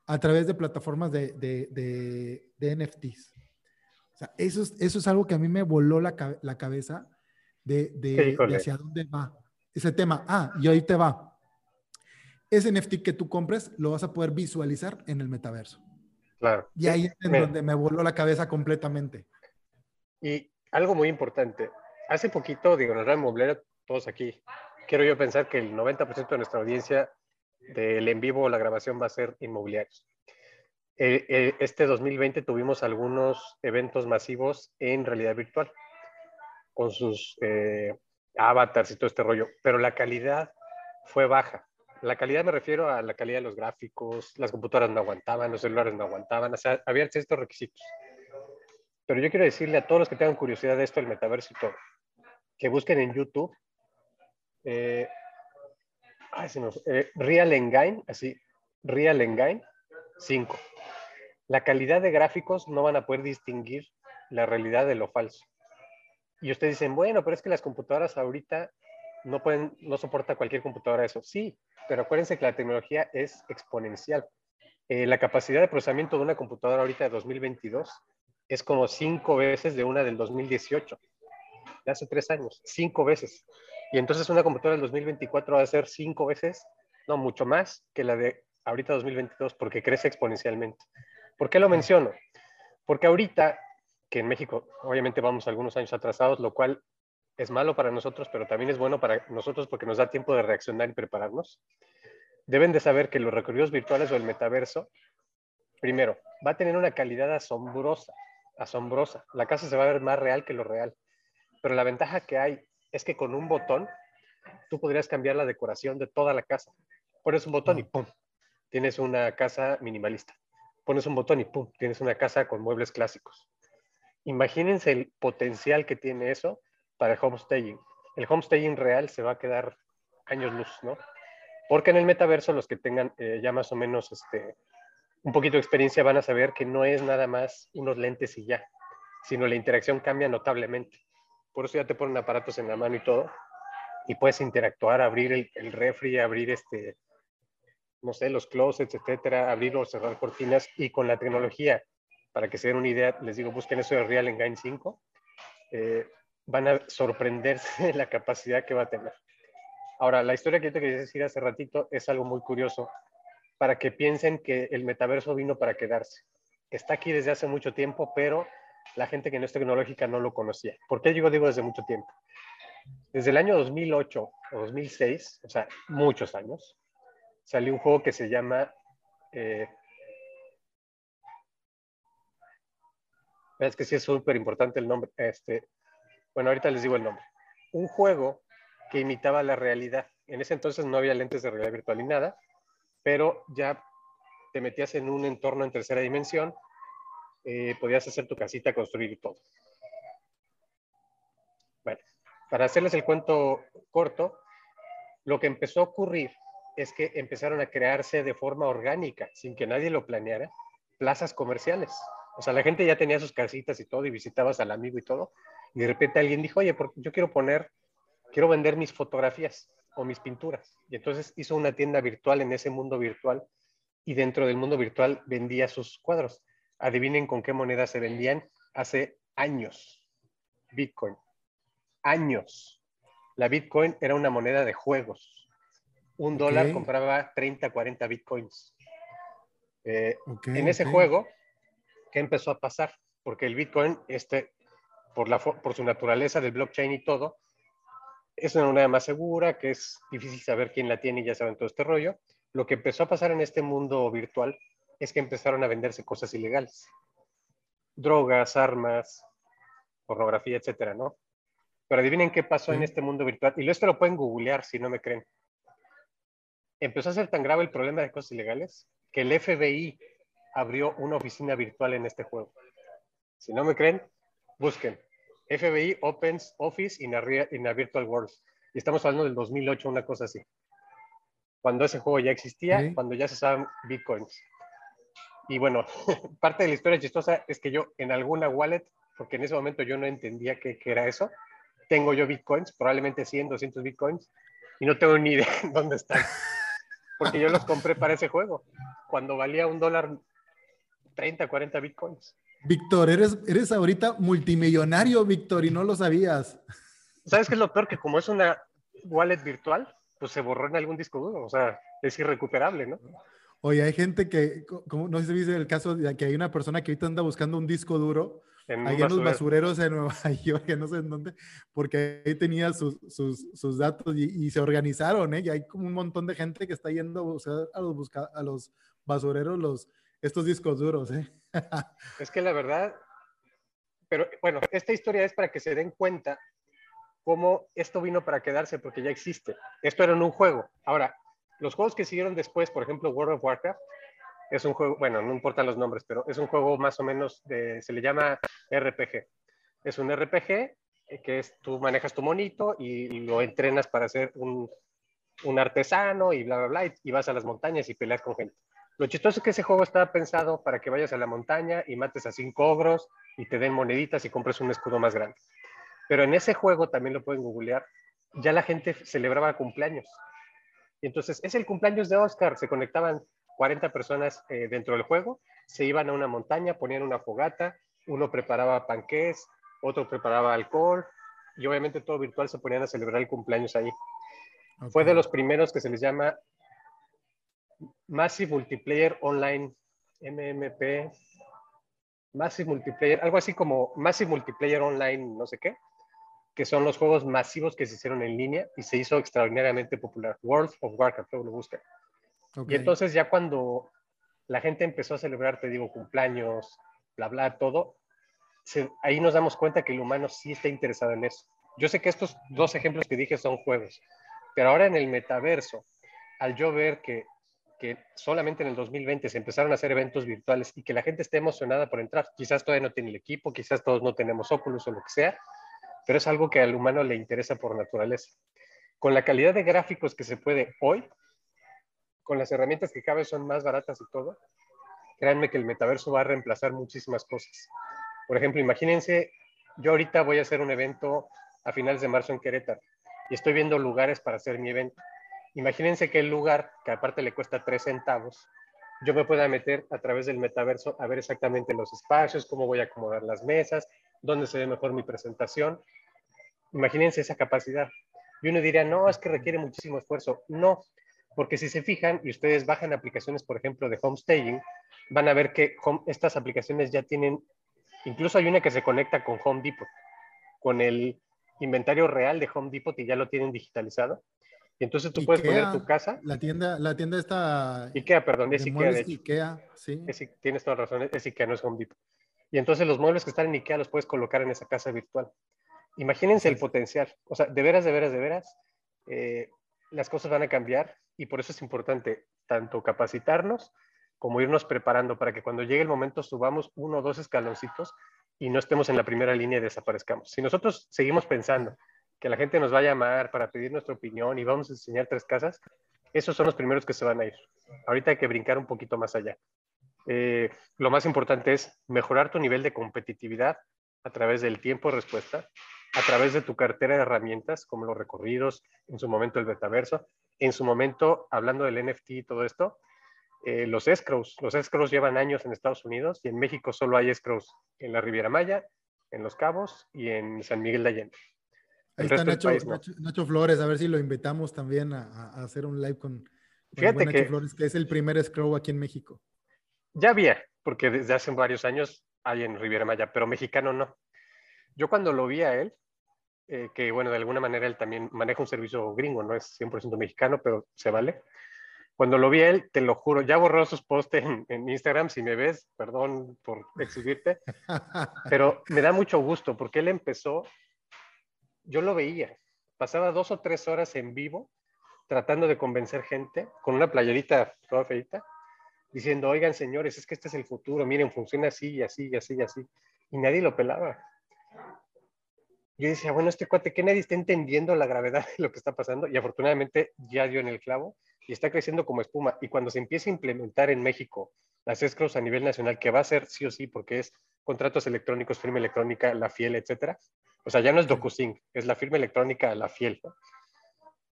a través de plataformas de, NFTs. O sea, eso es, eso es algo que a mí me voló la, cabeza de, de, de hacia dónde va ese tema. Ah, y ahí te va. Ese NFT que tú compres lo vas a poder visualizar en el metaverso. Claro. Y ahí es en donde me voló la cabeza completamente. Y algo muy importante. Hace poquito, digo, en el Radio Moblera, todos aquí, quiero yo pensar que el 90% de nuestra audiencia del en vivo o la grabación va a ser inmobiliarios. Eh, eh, este 2020 tuvimos algunos eventos masivos en realidad virtual, con sus eh, avatars y todo este rollo, pero la calidad fue baja. La calidad me refiero a la calidad de los gráficos, las computadoras no aguantaban, los celulares no aguantaban, o sea, había estos requisitos. Pero yo quiero decirle a todos los que tengan curiosidad de esto, el metaverso y todo, que busquen en YouTube eh, eh, Real Engine, así, Real Engine 5. La calidad de gráficos no van a poder distinguir la realidad de lo falso. Y ustedes dicen, bueno, pero es que las computadoras ahorita no pueden, no soporta cualquier computadora eso. Sí, pero acuérdense que la tecnología es exponencial. Eh, la capacidad de procesamiento de una computadora ahorita de 2022 es como cinco veces de una del 2018, de hace tres años, cinco veces. Y entonces una computadora del 2024 va a ser cinco veces, no, mucho más que la de ahorita 2022, porque crece exponencialmente. ¿Por qué lo menciono? Porque ahorita, que en México obviamente vamos algunos años atrasados, lo cual es malo para nosotros, pero también es bueno para nosotros porque nos da tiempo de reaccionar y prepararnos. Deben de saber que los recorridos virtuales o el metaverso, primero, va a tener una calidad asombrosa, asombrosa. La casa se va a ver más real que lo real. Pero la ventaja que hay es que con un botón tú podrías cambiar la decoración de toda la casa. Pones un botón y ¡pum! Tienes una casa minimalista. Pones un botón y ¡pum! Tienes una casa con muebles clásicos. Imagínense el potencial que tiene eso para el homestaging. El homestaging real se va a quedar años luz, ¿no? Porque en el metaverso los que tengan eh, ya más o menos este, un poquito de experiencia van a saber que no es nada más unos lentes y ya, sino la interacción cambia notablemente. Por eso ya te ponen aparatos en la mano y todo, y puedes interactuar, abrir el, el refri, abrir este, no sé, los closets, etcétera, abrir o cerrar cortinas, y con la tecnología, para que se den una idea, les digo, busquen eso de Real Engine 5, eh, van a sorprenderse de la capacidad que va a tener. Ahora, la historia que yo te quería decir hace ratito es algo muy curioso para que piensen que el metaverso vino para quedarse. Está aquí desde hace mucho tiempo, pero la gente que no es tecnológica no lo conocía. ¿Por qué digo, digo desde mucho tiempo? Desde el año 2008 o 2006, o sea, muchos años, salió un juego que se llama... Eh, es que sí es súper importante el nombre. Este, bueno, ahorita les digo el nombre. Un juego que imitaba la realidad. En ese entonces no había lentes de realidad virtual ni nada, pero ya te metías en un entorno en tercera dimensión, eh, podías hacer tu casita, construir todo. Bueno, para hacerles el cuento corto, lo que empezó a ocurrir es que empezaron a crearse de forma orgánica, sin que nadie lo planeara, plazas comerciales. O sea, la gente ya tenía sus casitas y todo, y visitabas al amigo y todo, y de repente alguien dijo, oye, yo quiero poner, quiero vender mis fotografías o mis pinturas. Y entonces hizo una tienda virtual en ese mundo virtual y dentro del mundo virtual vendía sus cuadros. Adivinen con qué moneda se vendían hace años. Bitcoin. Años. La Bitcoin era una moneda de juegos. Un dólar compraba 30, 40 Bitcoins. Eh, en ese juego, ¿qué empezó a pasar? Porque el Bitcoin, este, por, la, por su naturaleza del blockchain y todo, es una moneda más segura, que es difícil saber quién la tiene y ya saben todo este rollo. Lo que empezó a pasar en este mundo virtual es que empezaron a venderse cosas ilegales. Drogas, armas, pornografía, etcétera, ¿no? Pero adivinen qué pasó en este mundo virtual. Y esto lo pueden googlear si no me creen. Empezó a ser tan grave el problema de cosas ilegales que el FBI abrió una oficina virtual en este juego. Si no me creen, busquen. FBI opens office in a, in a virtual world. Y estamos hablando del 2008, una cosa así. Cuando ese juego ya existía, cuando ya se usaban bitcoins. Y bueno, parte de la historia chistosa es que yo en alguna wallet, porque en ese momento yo no entendía qué, qué era eso, tengo yo bitcoins, probablemente 100, 200 bitcoins, y no tengo ni idea dónde están. Porque yo los compré para ese juego, cuando valía un dólar 30, 40 bitcoins. Víctor, eres, eres ahorita multimillonario, Víctor, y no lo sabías. ¿Sabes qué es lo peor? Que como es una wallet virtual, pues se borró en algún disco duro. O sea, es irrecuperable, ¿no? Oye, hay gente que, como, no sé si viste el caso de que hay una persona que ahorita anda buscando un disco duro En ahí en los basurero. basureros en Nueva York, que no sé en dónde, porque ahí tenía sus, sus, sus datos y, y se organizaron, ¿eh? Y hay como un montón de gente que está yendo a buscar a los, busca- a los basureros los, estos discos duros, ¿eh? Es que la verdad, pero bueno, esta historia es para que se den cuenta cómo esto vino para quedarse porque ya existe. Esto era en un juego. Ahora, los juegos que siguieron después, por ejemplo, World of Warcraft, es un juego, bueno, no importan los nombres, pero es un juego más o menos de, se le llama RPG. Es un RPG que es, tú manejas tu monito y, y lo entrenas para ser un, un artesano y bla, bla, bla, y, y vas a las montañas y peleas con gente. Lo chistoso es que ese juego estaba pensado para que vayas a la montaña y mates a cinco ogros y te den moneditas y compres un escudo más grande. Pero en ese juego, también lo pueden googlear, ya la gente celebraba cumpleaños. Y entonces, es el cumpleaños de Oscar. Se conectaban 40 personas eh, dentro del juego, se iban a una montaña, ponían una fogata, uno preparaba panqués, otro preparaba alcohol, y obviamente todo virtual se ponían a celebrar el cumpleaños ahí. Fue de los primeros que se les llama Massive Multiplayer Online, MMP, Massive Multiplayer, algo así como Massive Multiplayer Online, no sé qué, que son los juegos masivos que se hicieron en línea y se hizo extraordinariamente popular. World of Warcraft, luego lo buscan. Ok. Y entonces ya cuando la gente empezó a celebrar, te digo, cumpleaños, bla, bla, todo, se- ahí nos damos cuenta que el humano sí está interesado en eso. Yo sé que estos dos ejemplos que dije son juegos, pero ahora en el metaverso, al yo ver que, que solamente en el 2020 se empezaron a hacer eventos virtuales y que la gente esté emocionada por entrar, quizás todavía no tiene el equipo, quizás todos no tenemos Oculus o lo que sea, pero es algo que al humano le interesa por naturaleza. Con la calidad de gráficos que se puede hoy, con las herramientas que cada vez son más baratas y todo, créanme que el metaverso va a reemplazar muchísimas cosas. Por ejemplo, imagínense, yo ahorita voy a hacer un evento a finales de marzo en Querétaro y estoy viendo lugares para hacer mi evento. Imagínense que el lugar, que aparte le cuesta tres centavos, yo me pueda meter a través del metaverso a ver exactamente los espacios, cómo voy a acomodar las mesas, dónde se ve mejor mi presentación. Imagínense esa capacidad. Y uno diría, no, es que requiere muchísimo esfuerzo. No, porque si se fijan y ustedes bajan aplicaciones, por ejemplo, de home staging, van a ver que home- estas aplicaciones ya tienen, incluso hay una que se conecta con Home Depot, con el inventario real de Home Depot y ya lo tienen digitalizado. Y entonces tú puedes poner tu casa. La tienda, la tienda esta. Ikea, perdón, es Ikea, de hecho. Ikea, sí. Es tienes toda razón, es IKEA, no es Home Depot. Y entonces los muebles que están en IKEA los puedes colocar en esa casa virtual. Imagínense el potencial. O sea, de veras, de veras, de veras, eh, las cosas van a cambiar y por eso es importante tanto capacitarnos como irnos preparando para que cuando llegue el momento subamos uno o dos escaloncitos y no estemos en la primera línea y desaparezcamos. Si nosotros seguimos pensando que la gente nos va a llamar para pedir nuestra opinión y vamos a enseñar tres casas, esos son los primeros que se van a ir. Ahorita hay que brincar un poquito más allá. Eh, lo más importante es mejorar tu nivel de competitividad a través del tiempo de respuesta, a través de tu cartera de herramientas, como los recorridos, en su momento el metaverso, en su momento, hablando del NFT y todo esto, eh, los escrows. Los escrows llevan años en Estados Unidos y en México solo hay escrows en la Riviera Maya, en Los Cabos y en San Miguel de Allende. Ahí está Nacho, país no. Nacho, Nacho Flores, a ver si lo invitamos también a, a- hacer un live con, con Fíjate Nacho que- Flores, que es el primer Scrow aquí en México. Ya había, porque desde hace varios años hay en Riviera Maya, pero mexicano no. Yo cuando lo vi a él, eh, que bueno, de alguna manera él también maneja un servicio gringo, no es 100% mexicano, pero se vale. Cuando lo vi a él, te lo juro, ya borró sus posts en, en Instagram, si me ves, perdón por exhibirte, pero me da mucho gusto porque él empezó, yo lo veía, pasaba dos o tres horas en vivo tratando de convencer gente con una playerita toda feita, diciendo, oigan señores, es que este es el futuro, miren, funciona así y así y así y así. Y nadie lo pelaba. Yo decía, bueno, este cuate, que nadie está entendiendo la gravedad de lo que está pasando. Y afortunadamente ya dio en el clavo y está creciendo como espuma. Y cuando se empiece a implementar en México las escrows a nivel nacional, que va a ser sí o sí, porque es contratos electrónicos, firma electrónica, la fiel, etcétera. O sea, ya no es DocuSync, es la firma electrónica, la fiel. ¿no?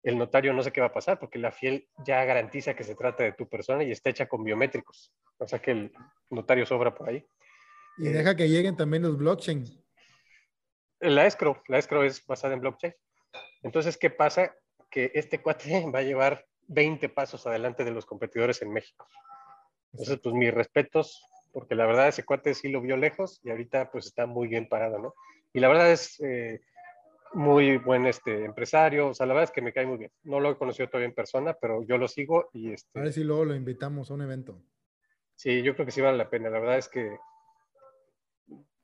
el notario no sé qué va a pasar porque la fiel ya garantiza que se trata de tu persona y está hecha con biométricos. O sea que el notario sobra por ahí. Y deja que lleguen también los blockchain. La escrow, la escrow es basada en blockchain. Entonces, ¿qué pasa? Que este cuate va a llevar 20 pasos adelante de los competidores en México. Entonces, pues mis respetos, porque la verdad ese cuate sí lo vio lejos y ahorita pues está muy bien parado, ¿no? Y la verdad es eh, muy buen este, empresario, o sea, la verdad es que me cae muy bien. No lo he conocido todavía en persona, pero yo lo sigo y este... A ver si luego lo invitamos a un evento. Sí, yo creo que sí vale la pena. La verdad es que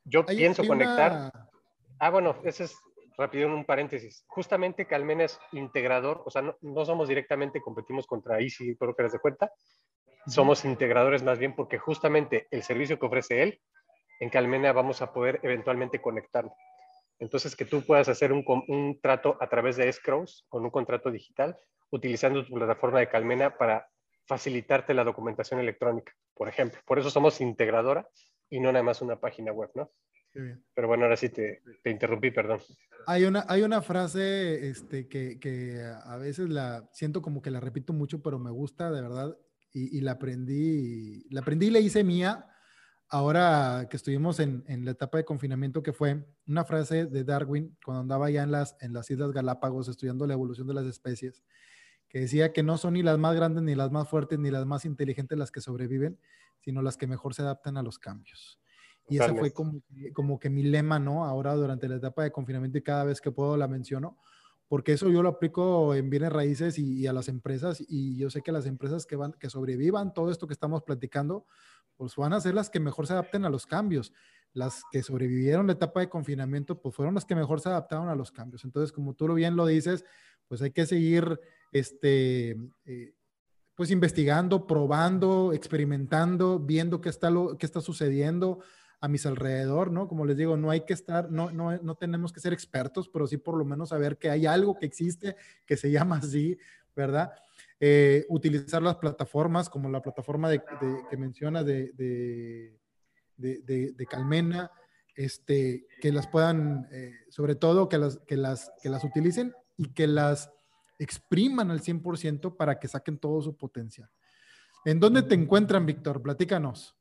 yo pienso conectar... Ah, bueno, ese es rápido un paréntesis. Justamente Calmena es integrador, o sea, no, no somos directamente, competimos contra Easy, creo que eres de cuenta. Somos integradores más bien porque justamente el servicio que ofrece él, en Calmena vamos a poder eventualmente conectarlo. Entonces, que tú puedas hacer un, un trato a través de escrows con un contrato digital, utilizando tu plataforma de Calmena para facilitarte la documentación electrónica, por ejemplo. Por eso somos integradora y no nada más una página web, ¿no? Pero bueno, ahora sí te, te, interrumpí, perdón. Hay una, hay una frase este, que, que, a veces la siento como que la repito mucho, pero me gusta de verdad y, y la aprendí, la aprendí y la hice mía ahora que estuvimos en, en, la etapa de confinamiento, que fue una frase de Darwin cuando andaba ya en las, en las Islas Galápagos estudiando la evolución de las especies, que decía que no son ni las más grandes, ni las más fuertes, ni las más inteligentes las que sobreviven, sino las que mejor se adaptan a los cambios. Y esa fue como, como que mi lema, ¿no? Ahora durante la etapa de confinamiento y cada vez que puedo la menciono, porque eso yo lo aplico en bienes raíces y, a las empresas y yo sé que las empresas que van que sobrevivan todo esto que estamos platicando pues van a ser las que mejor se adapten a los cambios. Las que sobrevivieron la etapa de confinamiento pues fueron las que mejor se adaptaron a los cambios. Entonces como tú bien lo dices pues hay que seguir este eh, pues investigando probando experimentando viendo qué está lo qué está sucediendo a mis alrededor, ¿no? Como les digo, no hay que estar, no, no, no tenemos que ser expertos, pero sí por lo menos saber que hay algo que existe que se llama así, ¿verdad? Eh, utilizar las plataformas como la plataforma de, que menciona de, de, Calmena, este, que las puedan, eh, sobre todo que las, que, las, que las utilicen y que las expriman al 100% para que saquen todo su potencial. ¿En dónde te encuentran, Víctor? Platícanos.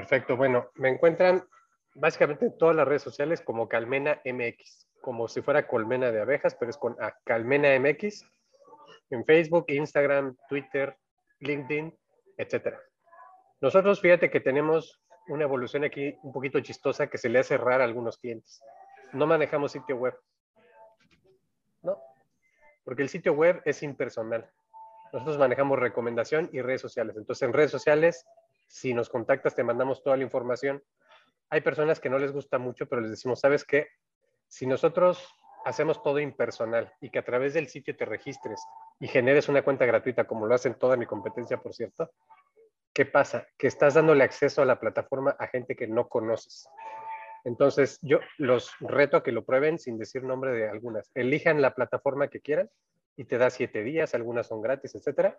Perfecto, bueno, me encuentran básicamente en todas las redes sociales como Calmena MX, como si fuera colmena de abejas, pero es con A, Calmena MX, en Facebook, Instagram, Twitter, LinkedIn, etc. Nosotros, fíjate que tenemos una evolución aquí un poquito chistosa que se le hace rara a algunos clientes. No manejamos sitio web. No, porque el sitio web es impersonal. Nosotros manejamos recomendación y redes sociales. Entonces, en redes sociales si nos contactas, te mandamos toda la información. Hay personas que no les gusta mucho, pero les decimos, ¿sabes qué? Si nosotros hacemos todo impersonal y que a través del sitio te registres y generes una cuenta gratuita, como lo hacen toda mi competencia, por cierto, ¿qué pasa? Que estás dándole acceso a la plataforma a gente que no conoces. Entonces, yo los reto a que lo prueben sin decir nombre de algunas. Elijan la plataforma que quieran y te da siete días, algunas son gratis, etcétera.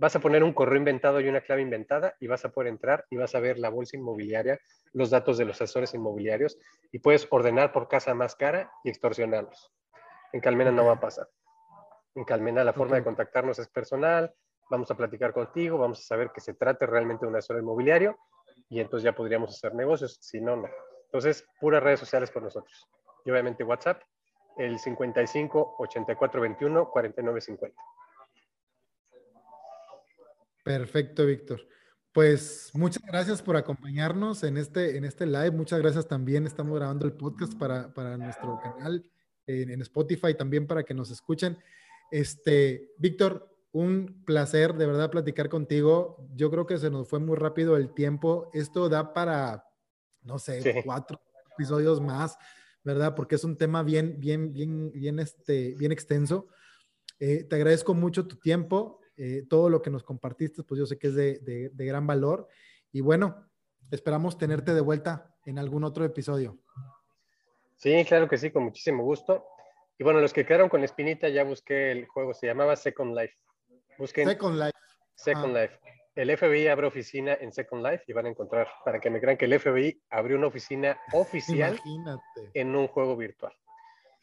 Vas a poner un correo inventado y una clave inventada y vas a poder entrar y vas a ver la bolsa inmobiliaria, los datos de los asesores inmobiliarios y puedes ordenar por casa más cara y extorsionarlos. En Calmena no va a pasar. En Calmena la forma de contactarnos es personal, vamos a platicar contigo, vamos a saber que se trate realmente de un asesor inmobiliario y entonces ya podríamos hacer negocios, si no, no. Entonces, puras redes sociales con nosotros. Y obviamente WhatsApp el 55 84 21 49 50. Perfecto, Víctor. Pues muchas gracias por acompañarnos en este, en este live. Muchas gracias también. Estamos grabando el podcast para, para nuestro canal en, en, Spotify, también para que nos escuchen. Este, Víctor, un placer de verdad platicar contigo. Yo creo que se nos fue muy rápido el tiempo. Esto da para, no sé, sí. cuatro episodios más. ¿Verdad? Porque es un tema bien, bien, bien, bien, este, bien extenso. Eh, te agradezco mucho tu tiempo, eh, todo lo que nos compartiste, pues yo sé que es de, de, de, gran valor. Y bueno, esperamos tenerte de vuelta en algún otro episodio. Sí, claro que sí, con muchísimo gusto. Y bueno, los que quedaron con espinita, ya busqué el juego, se llamaba Second Life. Busquen Second Life. Second ah. Life el FBI abre oficina en Second Life y van a encontrar, para que me crean que el FBI abrió una oficina oficial Imagínate. en un juego virtual.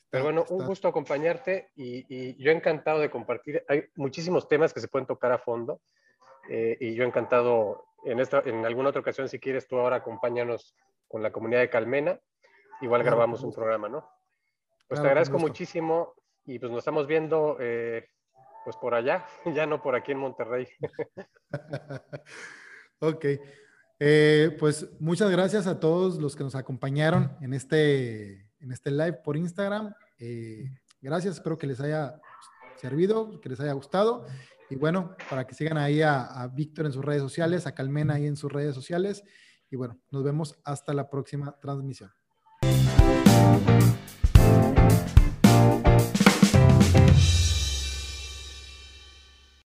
Pero bueno, un gusto acompañarte y, y, yo encantado de compartir. Hay muchísimos temas que se pueden tocar a fondo eh, y yo encantado en, esta, en alguna otra ocasión, si quieres, tú ahora acompáñanos con la comunidad de Calmena igual Claro, grabamos un programa, ¿no? Pues Claro, te agradezco muchísimo y pues nos estamos viendo eh, pues por allá, ya no por aquí en Monterrey. Ok. Eh, pues muchas gracias a todos los que nos acompañaron en este, en este live por Instagram. Eh, gracias, espero que les haya servido, que les haya gustado. Y bueno, para que sigan ahí a, a Víctor en sus redes sociales, a Calmena ahí en sus redes sociales. Y bueno, nos vemos hasta la próxima transmisión.